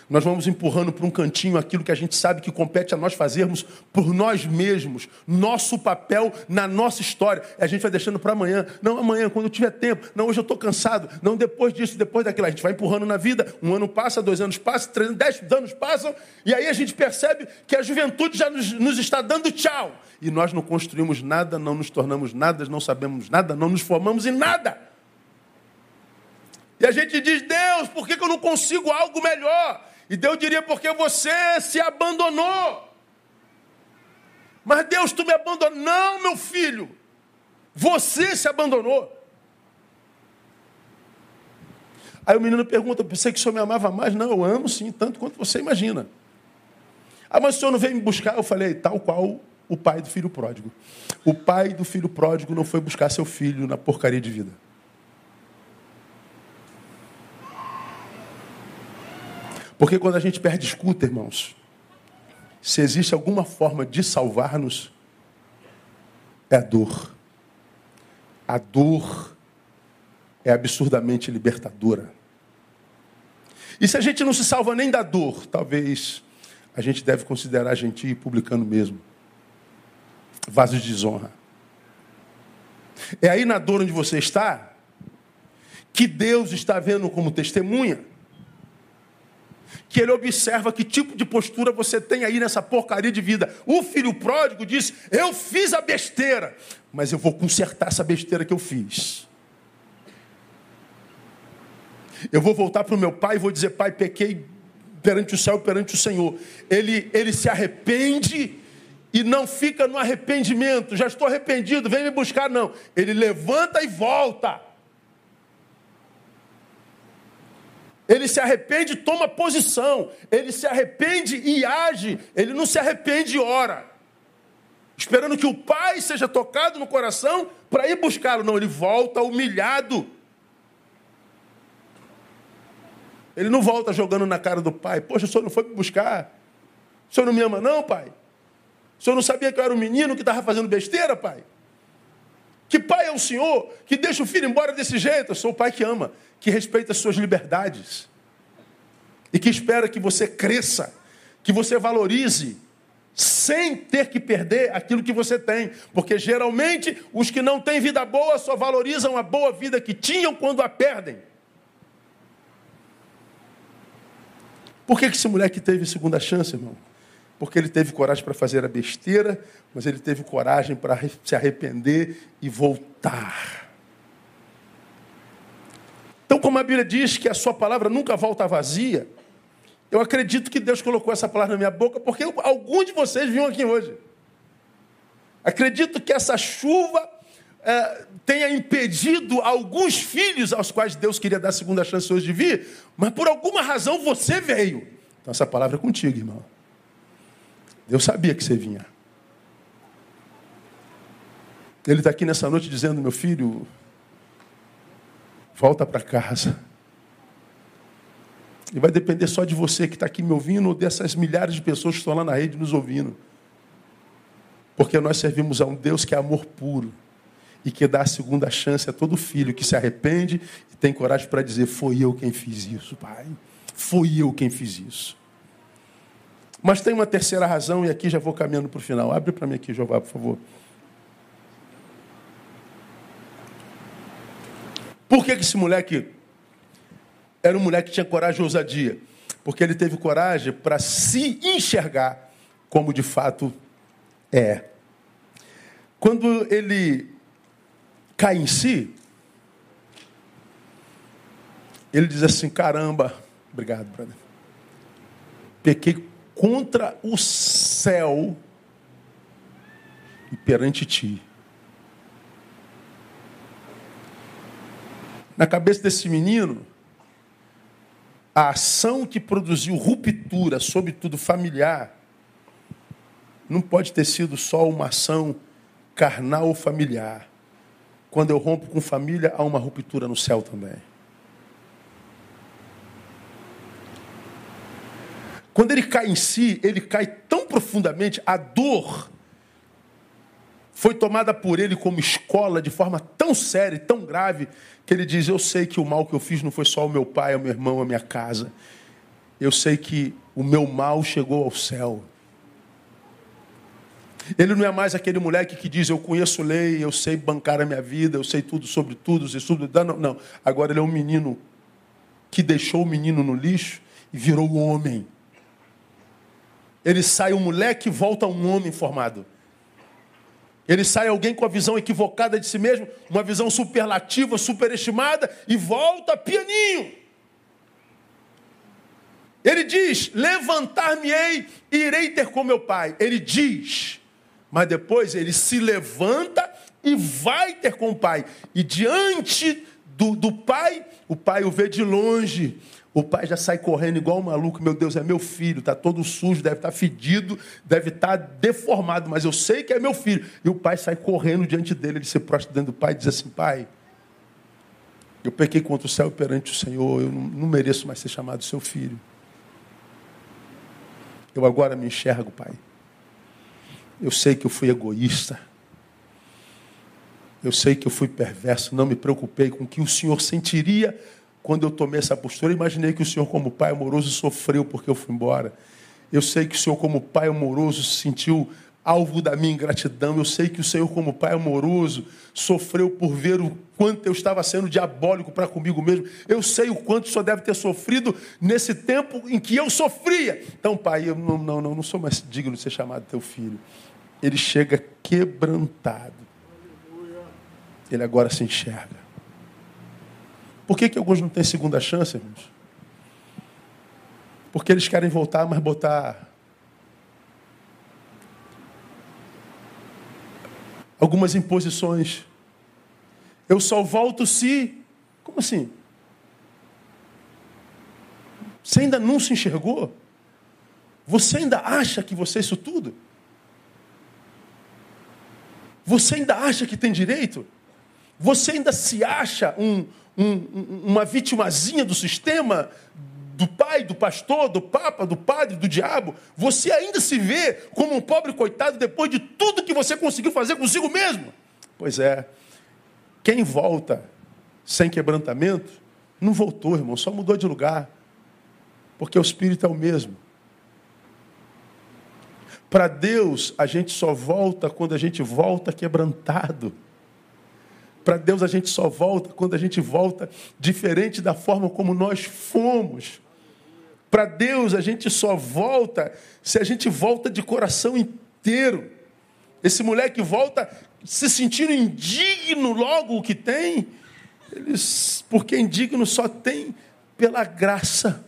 Nós vamos empurrando para um cantinho aquilo que a gente sabe que compete a nós fazermos por nós mesmos, nosso papel na nossa história. A gente vai deixando para amanhã. Não, amanhã, quando eu tiver tempo. Não, hoje eu estou cansado. Não, depois disso, depois daquilo. A gente vai empurrando na vida. Um ano passa, dois anos passam, três, dez anos passam. E aí a gente percebe que a juventude já nos, nos está dando tchau. E nós não construímos nada, não nos tornamos nada, não sabemos nada, não nos formamos em nada. E a gente diz, Deus, por que, eu não consigo algo melhor? E Deus diria, porque você se abandonou. Mas Deus, tu me abandonou. Não, meu filho. Você se abandonou. Aí o menino pergunta, pensei que o senhor me amava mais. Não, eu amo sim, tanto quanto você imagina. Ah, mas o senhor não veio me buscar? Eu falei, tal qual o pai do filho pródigo. O pai do filho pródigo não foi buscar seu filho na porcaria de vida. Porque quando a gente perde escuta, irmãos, se existe alguma forma de salvar-nos, é a dor. A dor é absurdamente libertadora. E se a gente não se salva nem da dor, talvez a gente deve considerar a gente publicando mesmo. Vasos de desonra. É aí na dor onde você está que Deus está vendo como testemunha que ele observa que tipo de postura você tem aí nessa porcaria de vida. O filho pródigo diz: Eu fiz a besteira, mas eu vou consertar essa besteira que eu fiz. Eu vou voltar para o meu pai e vou dizer: Pai, pequei perante o céu e perante o Senhor. Ele, ele se arrepende e não fica no arrependimento. Já estou arrependido, vem me buscar. Não. Ele levanta e volta. Ele se arrepende e toma posição. Ele se arrepende e age. Ele não se arrepende e ora. Esperando que o pai seja tocado no coração para ir buscá-lo. Não, ele volta humilhado. Ele não volta jogando na cara do pai. Poxa, o senhor não foi me buscar? O senhor não me ama, não, pai? O senhor não sabia que eu era um menino que estava fazendo besteira, pai? Que pai é o senhor que deixa o filho embora desse jeito? Eu sou o pai que ama que respeita as suas liberdades e que espera que você cresça, que você valorize, sem ter que perder aquilo que você tem. Porque geralmente os que não têm vida boa só valorizam a boa vida que tinham quando a perdem. Por que, que esse moleque teve segunda chance, irmão? Porque ele teve coragem para fazer a besteira, mas ele teve coragem para se arrepender e voltar. Então, como a Bíblia diz que a sua palavra nunca volta vazia, eu acredito que Deus colocou essa palavra na minha boca porque alguns de vocês vinham aqui hoje. Acredito que essa chuva é, tenha impedido alguns filhos aos quais Deus queria dar segunda chance hoje de vir, mas por alguma razão você veio. Então, essa palavra é contigo, irmão. Deus sabia que você vinha. Ele está aqui nessa noite dizendo, meu filho, volta para casa. E vai depender só de você que está aqui me ouvindo ou dessas milhares de pessoas que estão lá na rede nos ouvindo. Porque nós servimos a um Deus que é amor puro e que dá a segunda chance a todo filho que se arrepende e tem coragem para dizer: Foi eu quem fiz isso, pai. Foi eu quem fiz isso. Mas tem uma terceira razão, e aqui já vou caminhando para o final. Abre para mim aqui, Jeová, por favor. Por que esse moleque era um moleque que tinha coragem e ousadia? Porque ele teve coragem para se enxergar como de fato é. Quando ele cai em si, ele diz assim: caramba, obrigado, brother. Pequei contra o céu e perante ti. Na cabeça desse menino, a ação que produziu ruptura, sobretudo familiar, não pode ter sido só uma ação carnal ou familiar. Quando eu rompo com família, há uma ruptura no céu também. Quando ele cai em si, ele cai tão profundamente, a dor foi tomada por ele como escola de forma tão séria e tão grave, que ele diz: Eu sei que o mal que eu fiz não foi só o meu pai, o meu irmão, a minha casa. Eu sei que o meu mal chegou ao céu. Ele não é mais aquele moleque que diz: Eu conheço lei, eu sei bancar a minha vida, eu sei tudo sobre tudo e sobre. Não, não. Agora ele é um menino que deixou o menino no lixo e virou um homem. Ele sai um moleque e volta um homem formado. Ele sai alguém com a visão equivocada de si mesmo, uma visão superlativa, superestimada, e volta pianinho. Ele diz: Levantar-me-ei e irei ter com meu pai. Ele diz, mas depois ele se levanta e vai ter com o pai. E diante do, do pai, o pai o vê de longe. O pai já sai correndo igual um maluco. Meu Deus, é meu filho, está todo sujo, deve estar tá fedido, deve estar tá deformado, mas eu sei que é meu filho. E o pai sai correndo diante dele, ele se prostra dentro do pai e diz assim: Pai, eu pequei contra o céu perante o Senhor, eu não mereço mais ser chamado seu filho. Eu agora me enxergo, Pai. Eu sei que eu fui egoísta. Eu sei que eu fui perverso, não me preocupei com o que o Senhor sentiria quando eu tomei essa postura, imaginei que o Senhor, como Pai amoroso, sofreu porque eu fui embora. Eu sei que o Senhor, como Pai amoroso, se sentiu alvo da minha ingratidão. Eu sei que o Senhor, como Pai amoroso, sofreu por ver o quanto eu estava sendo diabólico para comigo mesmo. Eu sei o quanto o Senhor deve ter sofrido nesse tempo em que eu sofria. Então, Pai, eu não, não, não, não sou mais digno de ser chamado teu filho. Ele chega quebrantado. Ele agora se enxerga. Por que, que alguns não têm segunda chance, irmãos? Porque eles querem voltar, mas botar algumas imposições. Eu só volto se. Como assim? Você ainda não se enxergou? Você ainda acha que você é isso tudo? Você ainda acha que tem direito? Você ainda se acha um, um, uma vitimazinha do sistema, do pai, do pastor, do papa, do padre, do diabo, você ainda se vê como um pobre coitado depois de tudo que você conseguiu fazer consigo mesmo? Pois é. Quem volta sem quebrantamento, não voltou, irmão, só mudou de lugar. Porque o espírito é o mesmo. Para Deus, a gente só volta quando a gente volta quebrantado. Para Deus a gente só volta quando a gente volta diferente da forma como nós fomos. Para Deus a gente só volta se a gente volta de coração inteiro. Esse moleque volta se sentindo indigno logo o que tem, eles, porque indigno só tem pela graça.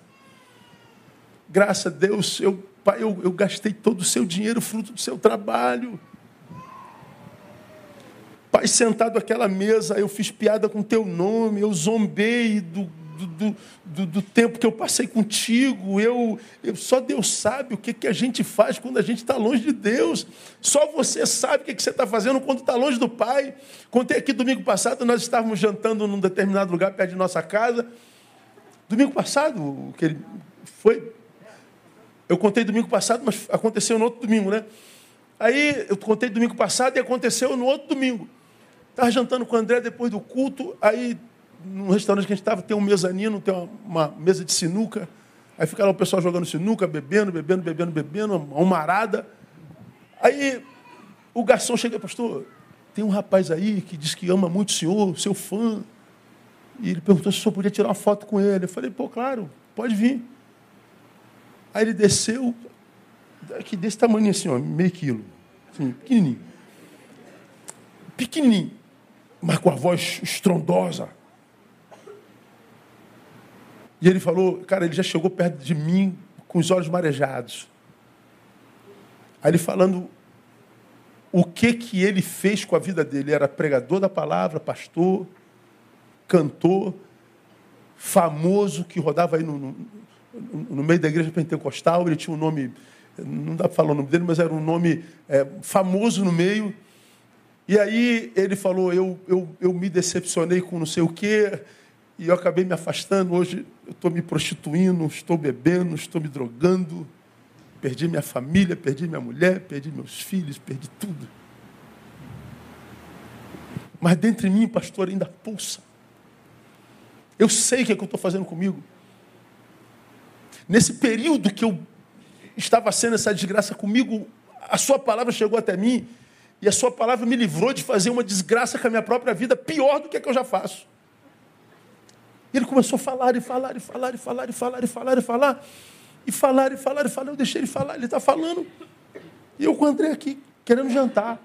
Graça a Deus, eu, pai, eu, eu gastei todo o seu dinheiro, fruto do seu trabalho. Pai, sentado àquela mesa, eu fiz piada com teu nome, eu zombei do, do, do, do tempo que eu passei contigo. Eu, eu, só Deus sabe o que, que a gente faz quando a gente está longe de Deus. Só você sabe o que, que você está fazendo quando está longe do Pai. Contei aqui domingo passado, nós estávamos jantando num determinado lugar perto de nossa casa. Domingo passado, que ele foi. Eu contei domingo passado, mas aconteceu no outro domingo, né? Aí eu contei domingo passado e aconteceu no outro domingo. Estava jantando com o André depois do culto, aí no restaurante que a gente estava tem um mezanino, tem uma, uma, mesa de sinuca. Aí fica lá o pessoal jogando sinuca, bebendo, bebendo, bebendo, bebendo, uma marada. Aí o garçom chega, pastor, tem um rapaz aí que diz que ama muito o senhor, seu fã. E ele perguntou se o senhor podia tirar uma foto com ele. Eu falei, pô, claro, pode vir. Aí ele desceu, aqui desse tamanho assim, ó, meio quilo, assim, pequenininho. pequenininho, mas com a voz estrondosa. E ele falou, cara, ele já chegou perto de mim com os olhos marejados. Aí ele falando o que que ele fez com a vida dele. Ele era pregador da palavra, pastor, cantor, famoso, que rodava aí no, no, no meio da igreja pentecostal. Ele tinha um nome, não dá para falar o nome dele, mas era um nome é, famoso no meio. E aí ele falou, eu, eu, eu me decepcionei com não sei o quê, e eu acabei me afastando. Hoje eu estou me prostituindo, estou bebendo, estou me drogando. Perdi minha família, perdi minha mulher, perdi meus filhos, perdi tudo. Mas dentro de mim, pastor, ainda pulsa. Eu sei o que, é que eu estou fazendo comigo. Nesse período que eu estava sendo essa desgraça comigo, a sua palavra chegou até mim e a sua palavra me livrou de fazer uma desgraça com a minha própria vida, pior do que a que eu já faço. E ele começou a falar e falar e falar e falar e falar e falar e falar. E falar e falar e falar. Eu deixei ele falar, ele está falando. E eu encontrei aqui, querendo jantar.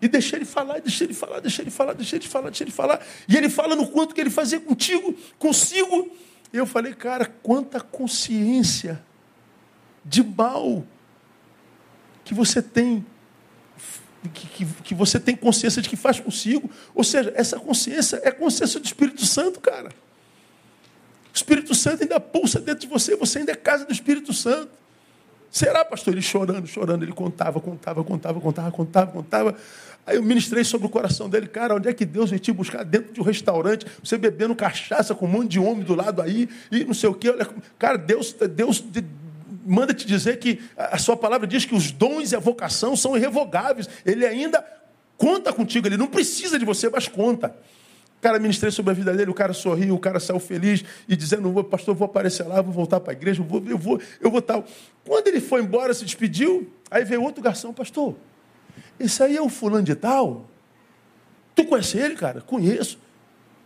E deixei ele falar, deixei ele falar, deixei ele falar, deixei ele falar, deixei ele falar. E ele fala no quanto que ele fazia contigo, consigo. E eu falei, cara, quanta consciência de mal que você tem que, que, que, você tem consciência de que faz consigo. Ou seja, essa consciência é consciência do Espírito Santo, cara. O Espírito Santo ainda pulsa dentro de você, você ainda é casa do Espírito Santo. Será, pastor? Ele chorando, chorando, ele contava, contava, contava, contava, contava, contava. Aí eu ministrei sobre o coração dele, cara, onde é que Deus veio te buscar? Dentro de um restaurante, você bebendo cachaça com um monte de homem do lado aí, e não sei o quê. Cara, Deus, Deus manda te dizer que a sua palavra diz que os dons e a vocação são irrevogáveis. Ele ainda conta contigo, ele não precisa de você, mas conta. Cara, ministrei sobre a vida dele, o cara sorriu, o cara saiu feliz e dizendo: Pastor, vou aparecer lá, vou voltar para a igreja, eu vou, eu vou, eu vou tal. Quando ele foi embora, se despediu, aí veio outro garçom, pastor. Esse aí é o fulano de tal? Tu conhece ele, cara? Conheço.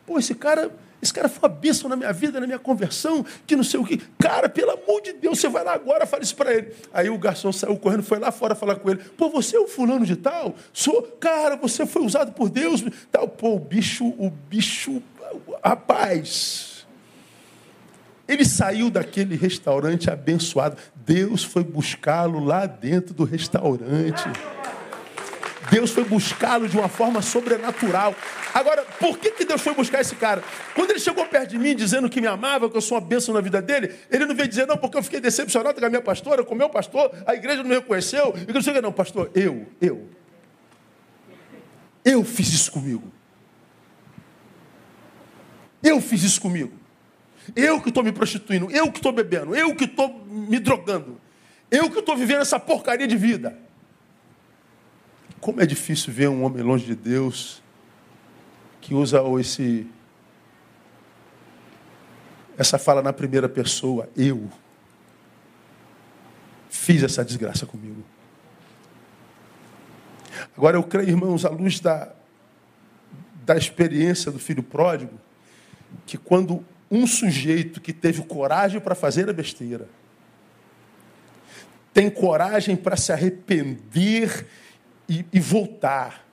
Pô, esse cara esse cara foi uma bênção na minha vida, na minha conversão, que não sei o que. Cara, pelo amor de Deus, você vai lá agora, fala isso para ele. Aí o garçom saiu correndo, foi lá fora falar com ele. Pô, você é o fulano de tal? Sou, cara, você foi usado por Deus. Tal. Pô, o bicho, o bicho, rapaz. Ele saiu daquele restaurante abençoado. Deus foi buscá-lo lá dentro do restaurante. Deus foi buscá-lo de uma forma sobrenatural. Agora, por que, que Deus foi buscar esse cara? Quando ele chegou perto de mim dizendo que me amava, que eu sou uma bênção na vida dele, ele não veio dizer, não, porque eu fiquei decepcionado com a minha pastora, com o meu pastor, a igreja não me reconheceu. E eu disse, não, pastor, eu, eu. Eu fiz isso comigo. Eu fiz isso comigo. Eu que estou me prostituindo, eu que estou bebendo, eu que estou me drogando, eu que estou vivendo essa porcaria de vida. Como é difícil ver um homem longe de Deus que usa esse essa fala na primeira pessoa, eu fiz essa desgraça comigo. Agora eu creio, irmãos, à luz da, da experiência do filho pródigo, que quando um sujeito que teve coragem para fazer a besteira, tem coragem para se arrepender e, e voltar,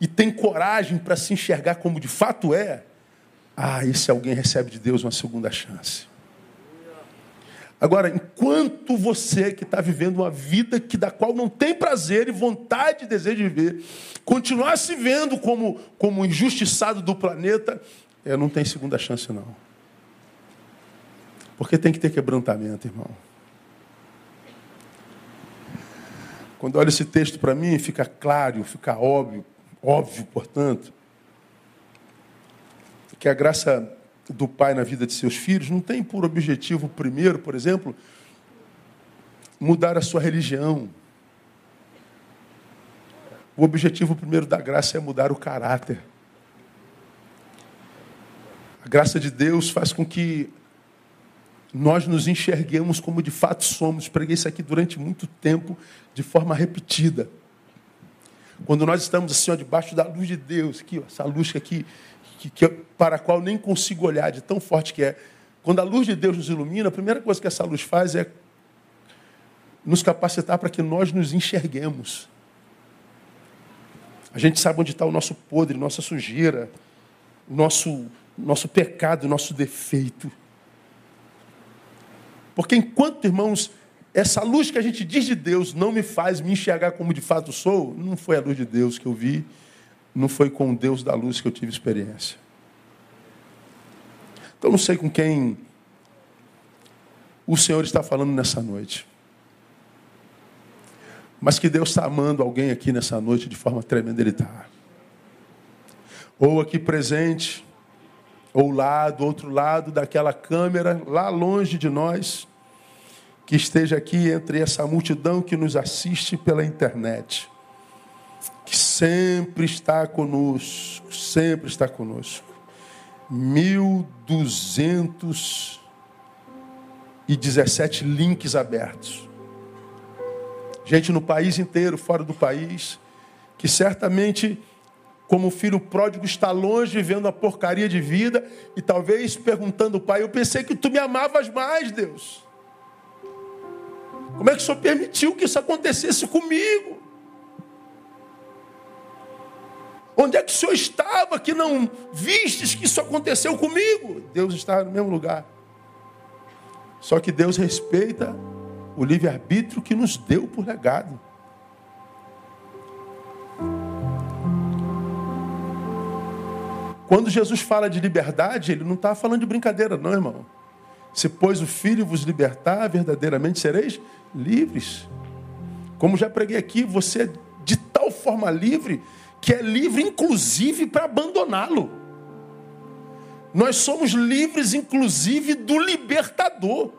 e tem coragem para se enxergar como de fato é, ah, esse alguém recebe de Deus uma segunda chance. Agora, enquanto você que está vivendo uma vida que da qual não tem prazer e vontade e desejo de viver, continuar se vendo como, como injustiçado do planeta, é, não tem segunda chance não. Porque tem que ter quebrantamento, irmão. Quando olho esse texto para mim, fica claro, fica óbvio, óbvio, portanto, que a graça do pai na vida de seus filhos não tem por objetivo, primeiro, por exemplo, mudar a sua religião. O objetivo primeiro da graça é mudar o caráter. A graça de Deus faz com que nós nos enxerguemos como de fato somos. Preguei isso aqui durante muito tempo, de forma repetida. Quando nós estamos assim, ó, debaixo da luz de Deus, aqui, ó, essa luz aqui, que, que, para a qual nem consigo olhar, de tão forte que é. Quando a luz de Deus nos ilumina, a primeira coisa que essa luz faz é nos capacitar para que nós nos enxerguemos. A gente sabe onde está o nosso podre, nossa sujeira, nosso, nosso pecado, nosso defeito. Porque enquanto, irmãos, essa luz que a gente diz de Deus não me faz me enxergar como de fato sou, não foi a luz de Deus que eu vi, não foi com o Deus da luz que eu tive experiência. Então não sei com quem o Senhor está falando nessa noite. Mas que Deus está amando alguém aqui nessa noite de forma tremenda, Ele está. Ou aqui presente, ou lá do outro lado daquela câmera, lá longe de nós, que esteja aqui entre essa multidão que nos assiste pela internet, que sempre está conosco, sempre está conosco. 1.217 links abertos. Gente no país inteiro, fora do país, que certamente como o filho pródigo está longe vendo a porcaria de vida e talvez perguntando pai: Eu pensei que tu me amavas mais, Deus. Como é que o Senhor permitiu que isso acontecesse comigo? Onde é que o Senhor estava que não vistes que isso aconteceu comigo? Deus está no mesmo lugar. Só que Deus respeita o livre-arbítrio que nos deu por legado. Quando Jesus fala de liberdade, ele não está falando de brincadeira, não, irmão. Se pois o Filho vos libertar, verdadeiramente sereis livres. Como já preguei aqui, você é de tal forma livre que é livre, inclusive, para abandoná-lo. Nós somos livres, inclusive, do libertador.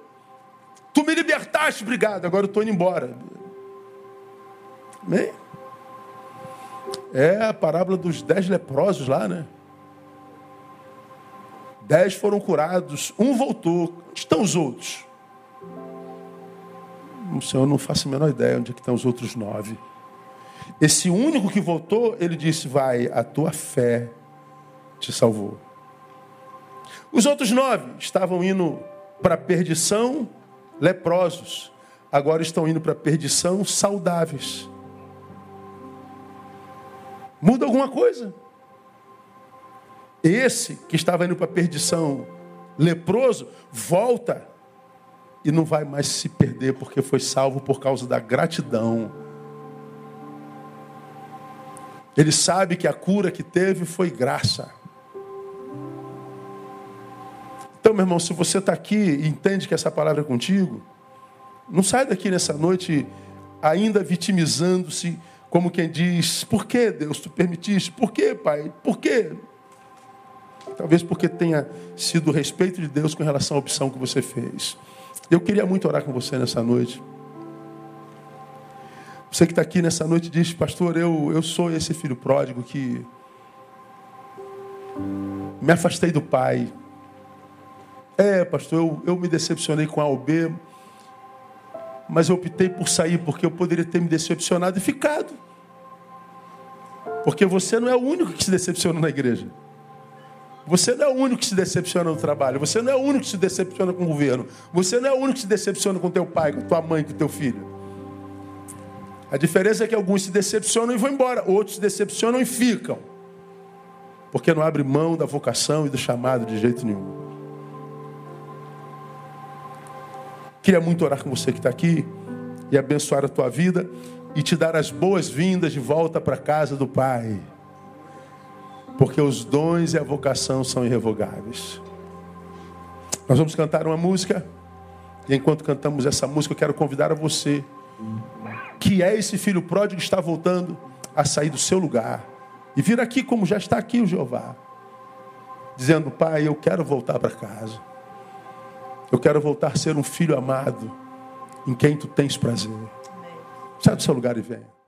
Tu me libertaste, obrigado, agora eu estou indo embora. Amém? É a parábola dos dez leprosos lá, né? Dez foram curados, um voltou. Onde estão os outros? O Senhor não faço a menor ideia onde é estão os outros nove. Esse único que voltou, ele disse: Vai, a tua fé te salvou. Os outros nove estavam indo para a perdição, leprosos. Agora estão indo para a perdição, saudáveis. Muda alguma coisa? Esse que estava indo para a perdição, leproso, volta e não vai mais se perder porque foi salvo por causa da gratidão. Ele sabe que a cura que teve foi graça. Então, meu irmão, se você está aqui e entende que essa palavra é contigo, não sai daqui nessa noite ainda vitimizando-se, como quem diz: Por que Deus tu permitiste? Por que, Pai? Por que? Talvez porque tenha sido o respeito de Deus com relação à opção que você fez. Eu queria muito orar com você nessa noite. Você que está aqui nessa noite diz, pastor, eu, eu sou esse filho pródigo que me afastei do pai. É, pastor, eu, eu me decepcionei com A ou B, mas eu optei por sair porque eu poderia ter me decepcionado e ficado. Porque você não é o único que se decepciona na igreja. Você não é o único que se decepciona no trabalho. Você não é o único que se decepciona com o governo. Você não é o único que se decepciona com teu pai, com tua mãe, com teu filho. A diferença é que alguns se decepcionam e vão embora, outros se decepcionam e ficam. Porque não abre mão da vocação e do chamado de jeito nenhum. Queria muito orar com você que está aqui e abençoar a tua vida e te dar as boas-vindas de volta para a casa do Pai. Porque os dons e a vocação são irrevogáveis. Nós vamos cantar uma música. E enquanto cantamos essa música, eu quero convidar a você, que é esse filho pródigo que está voltando a sair do seu lugar e vir aqui como já está aqui o Jeová, dizendo: Pai, eu quero voltar para casa. Eu quero voltar a ser um filho amado em quem tu tens prazer. Sai do seu lugar e vem.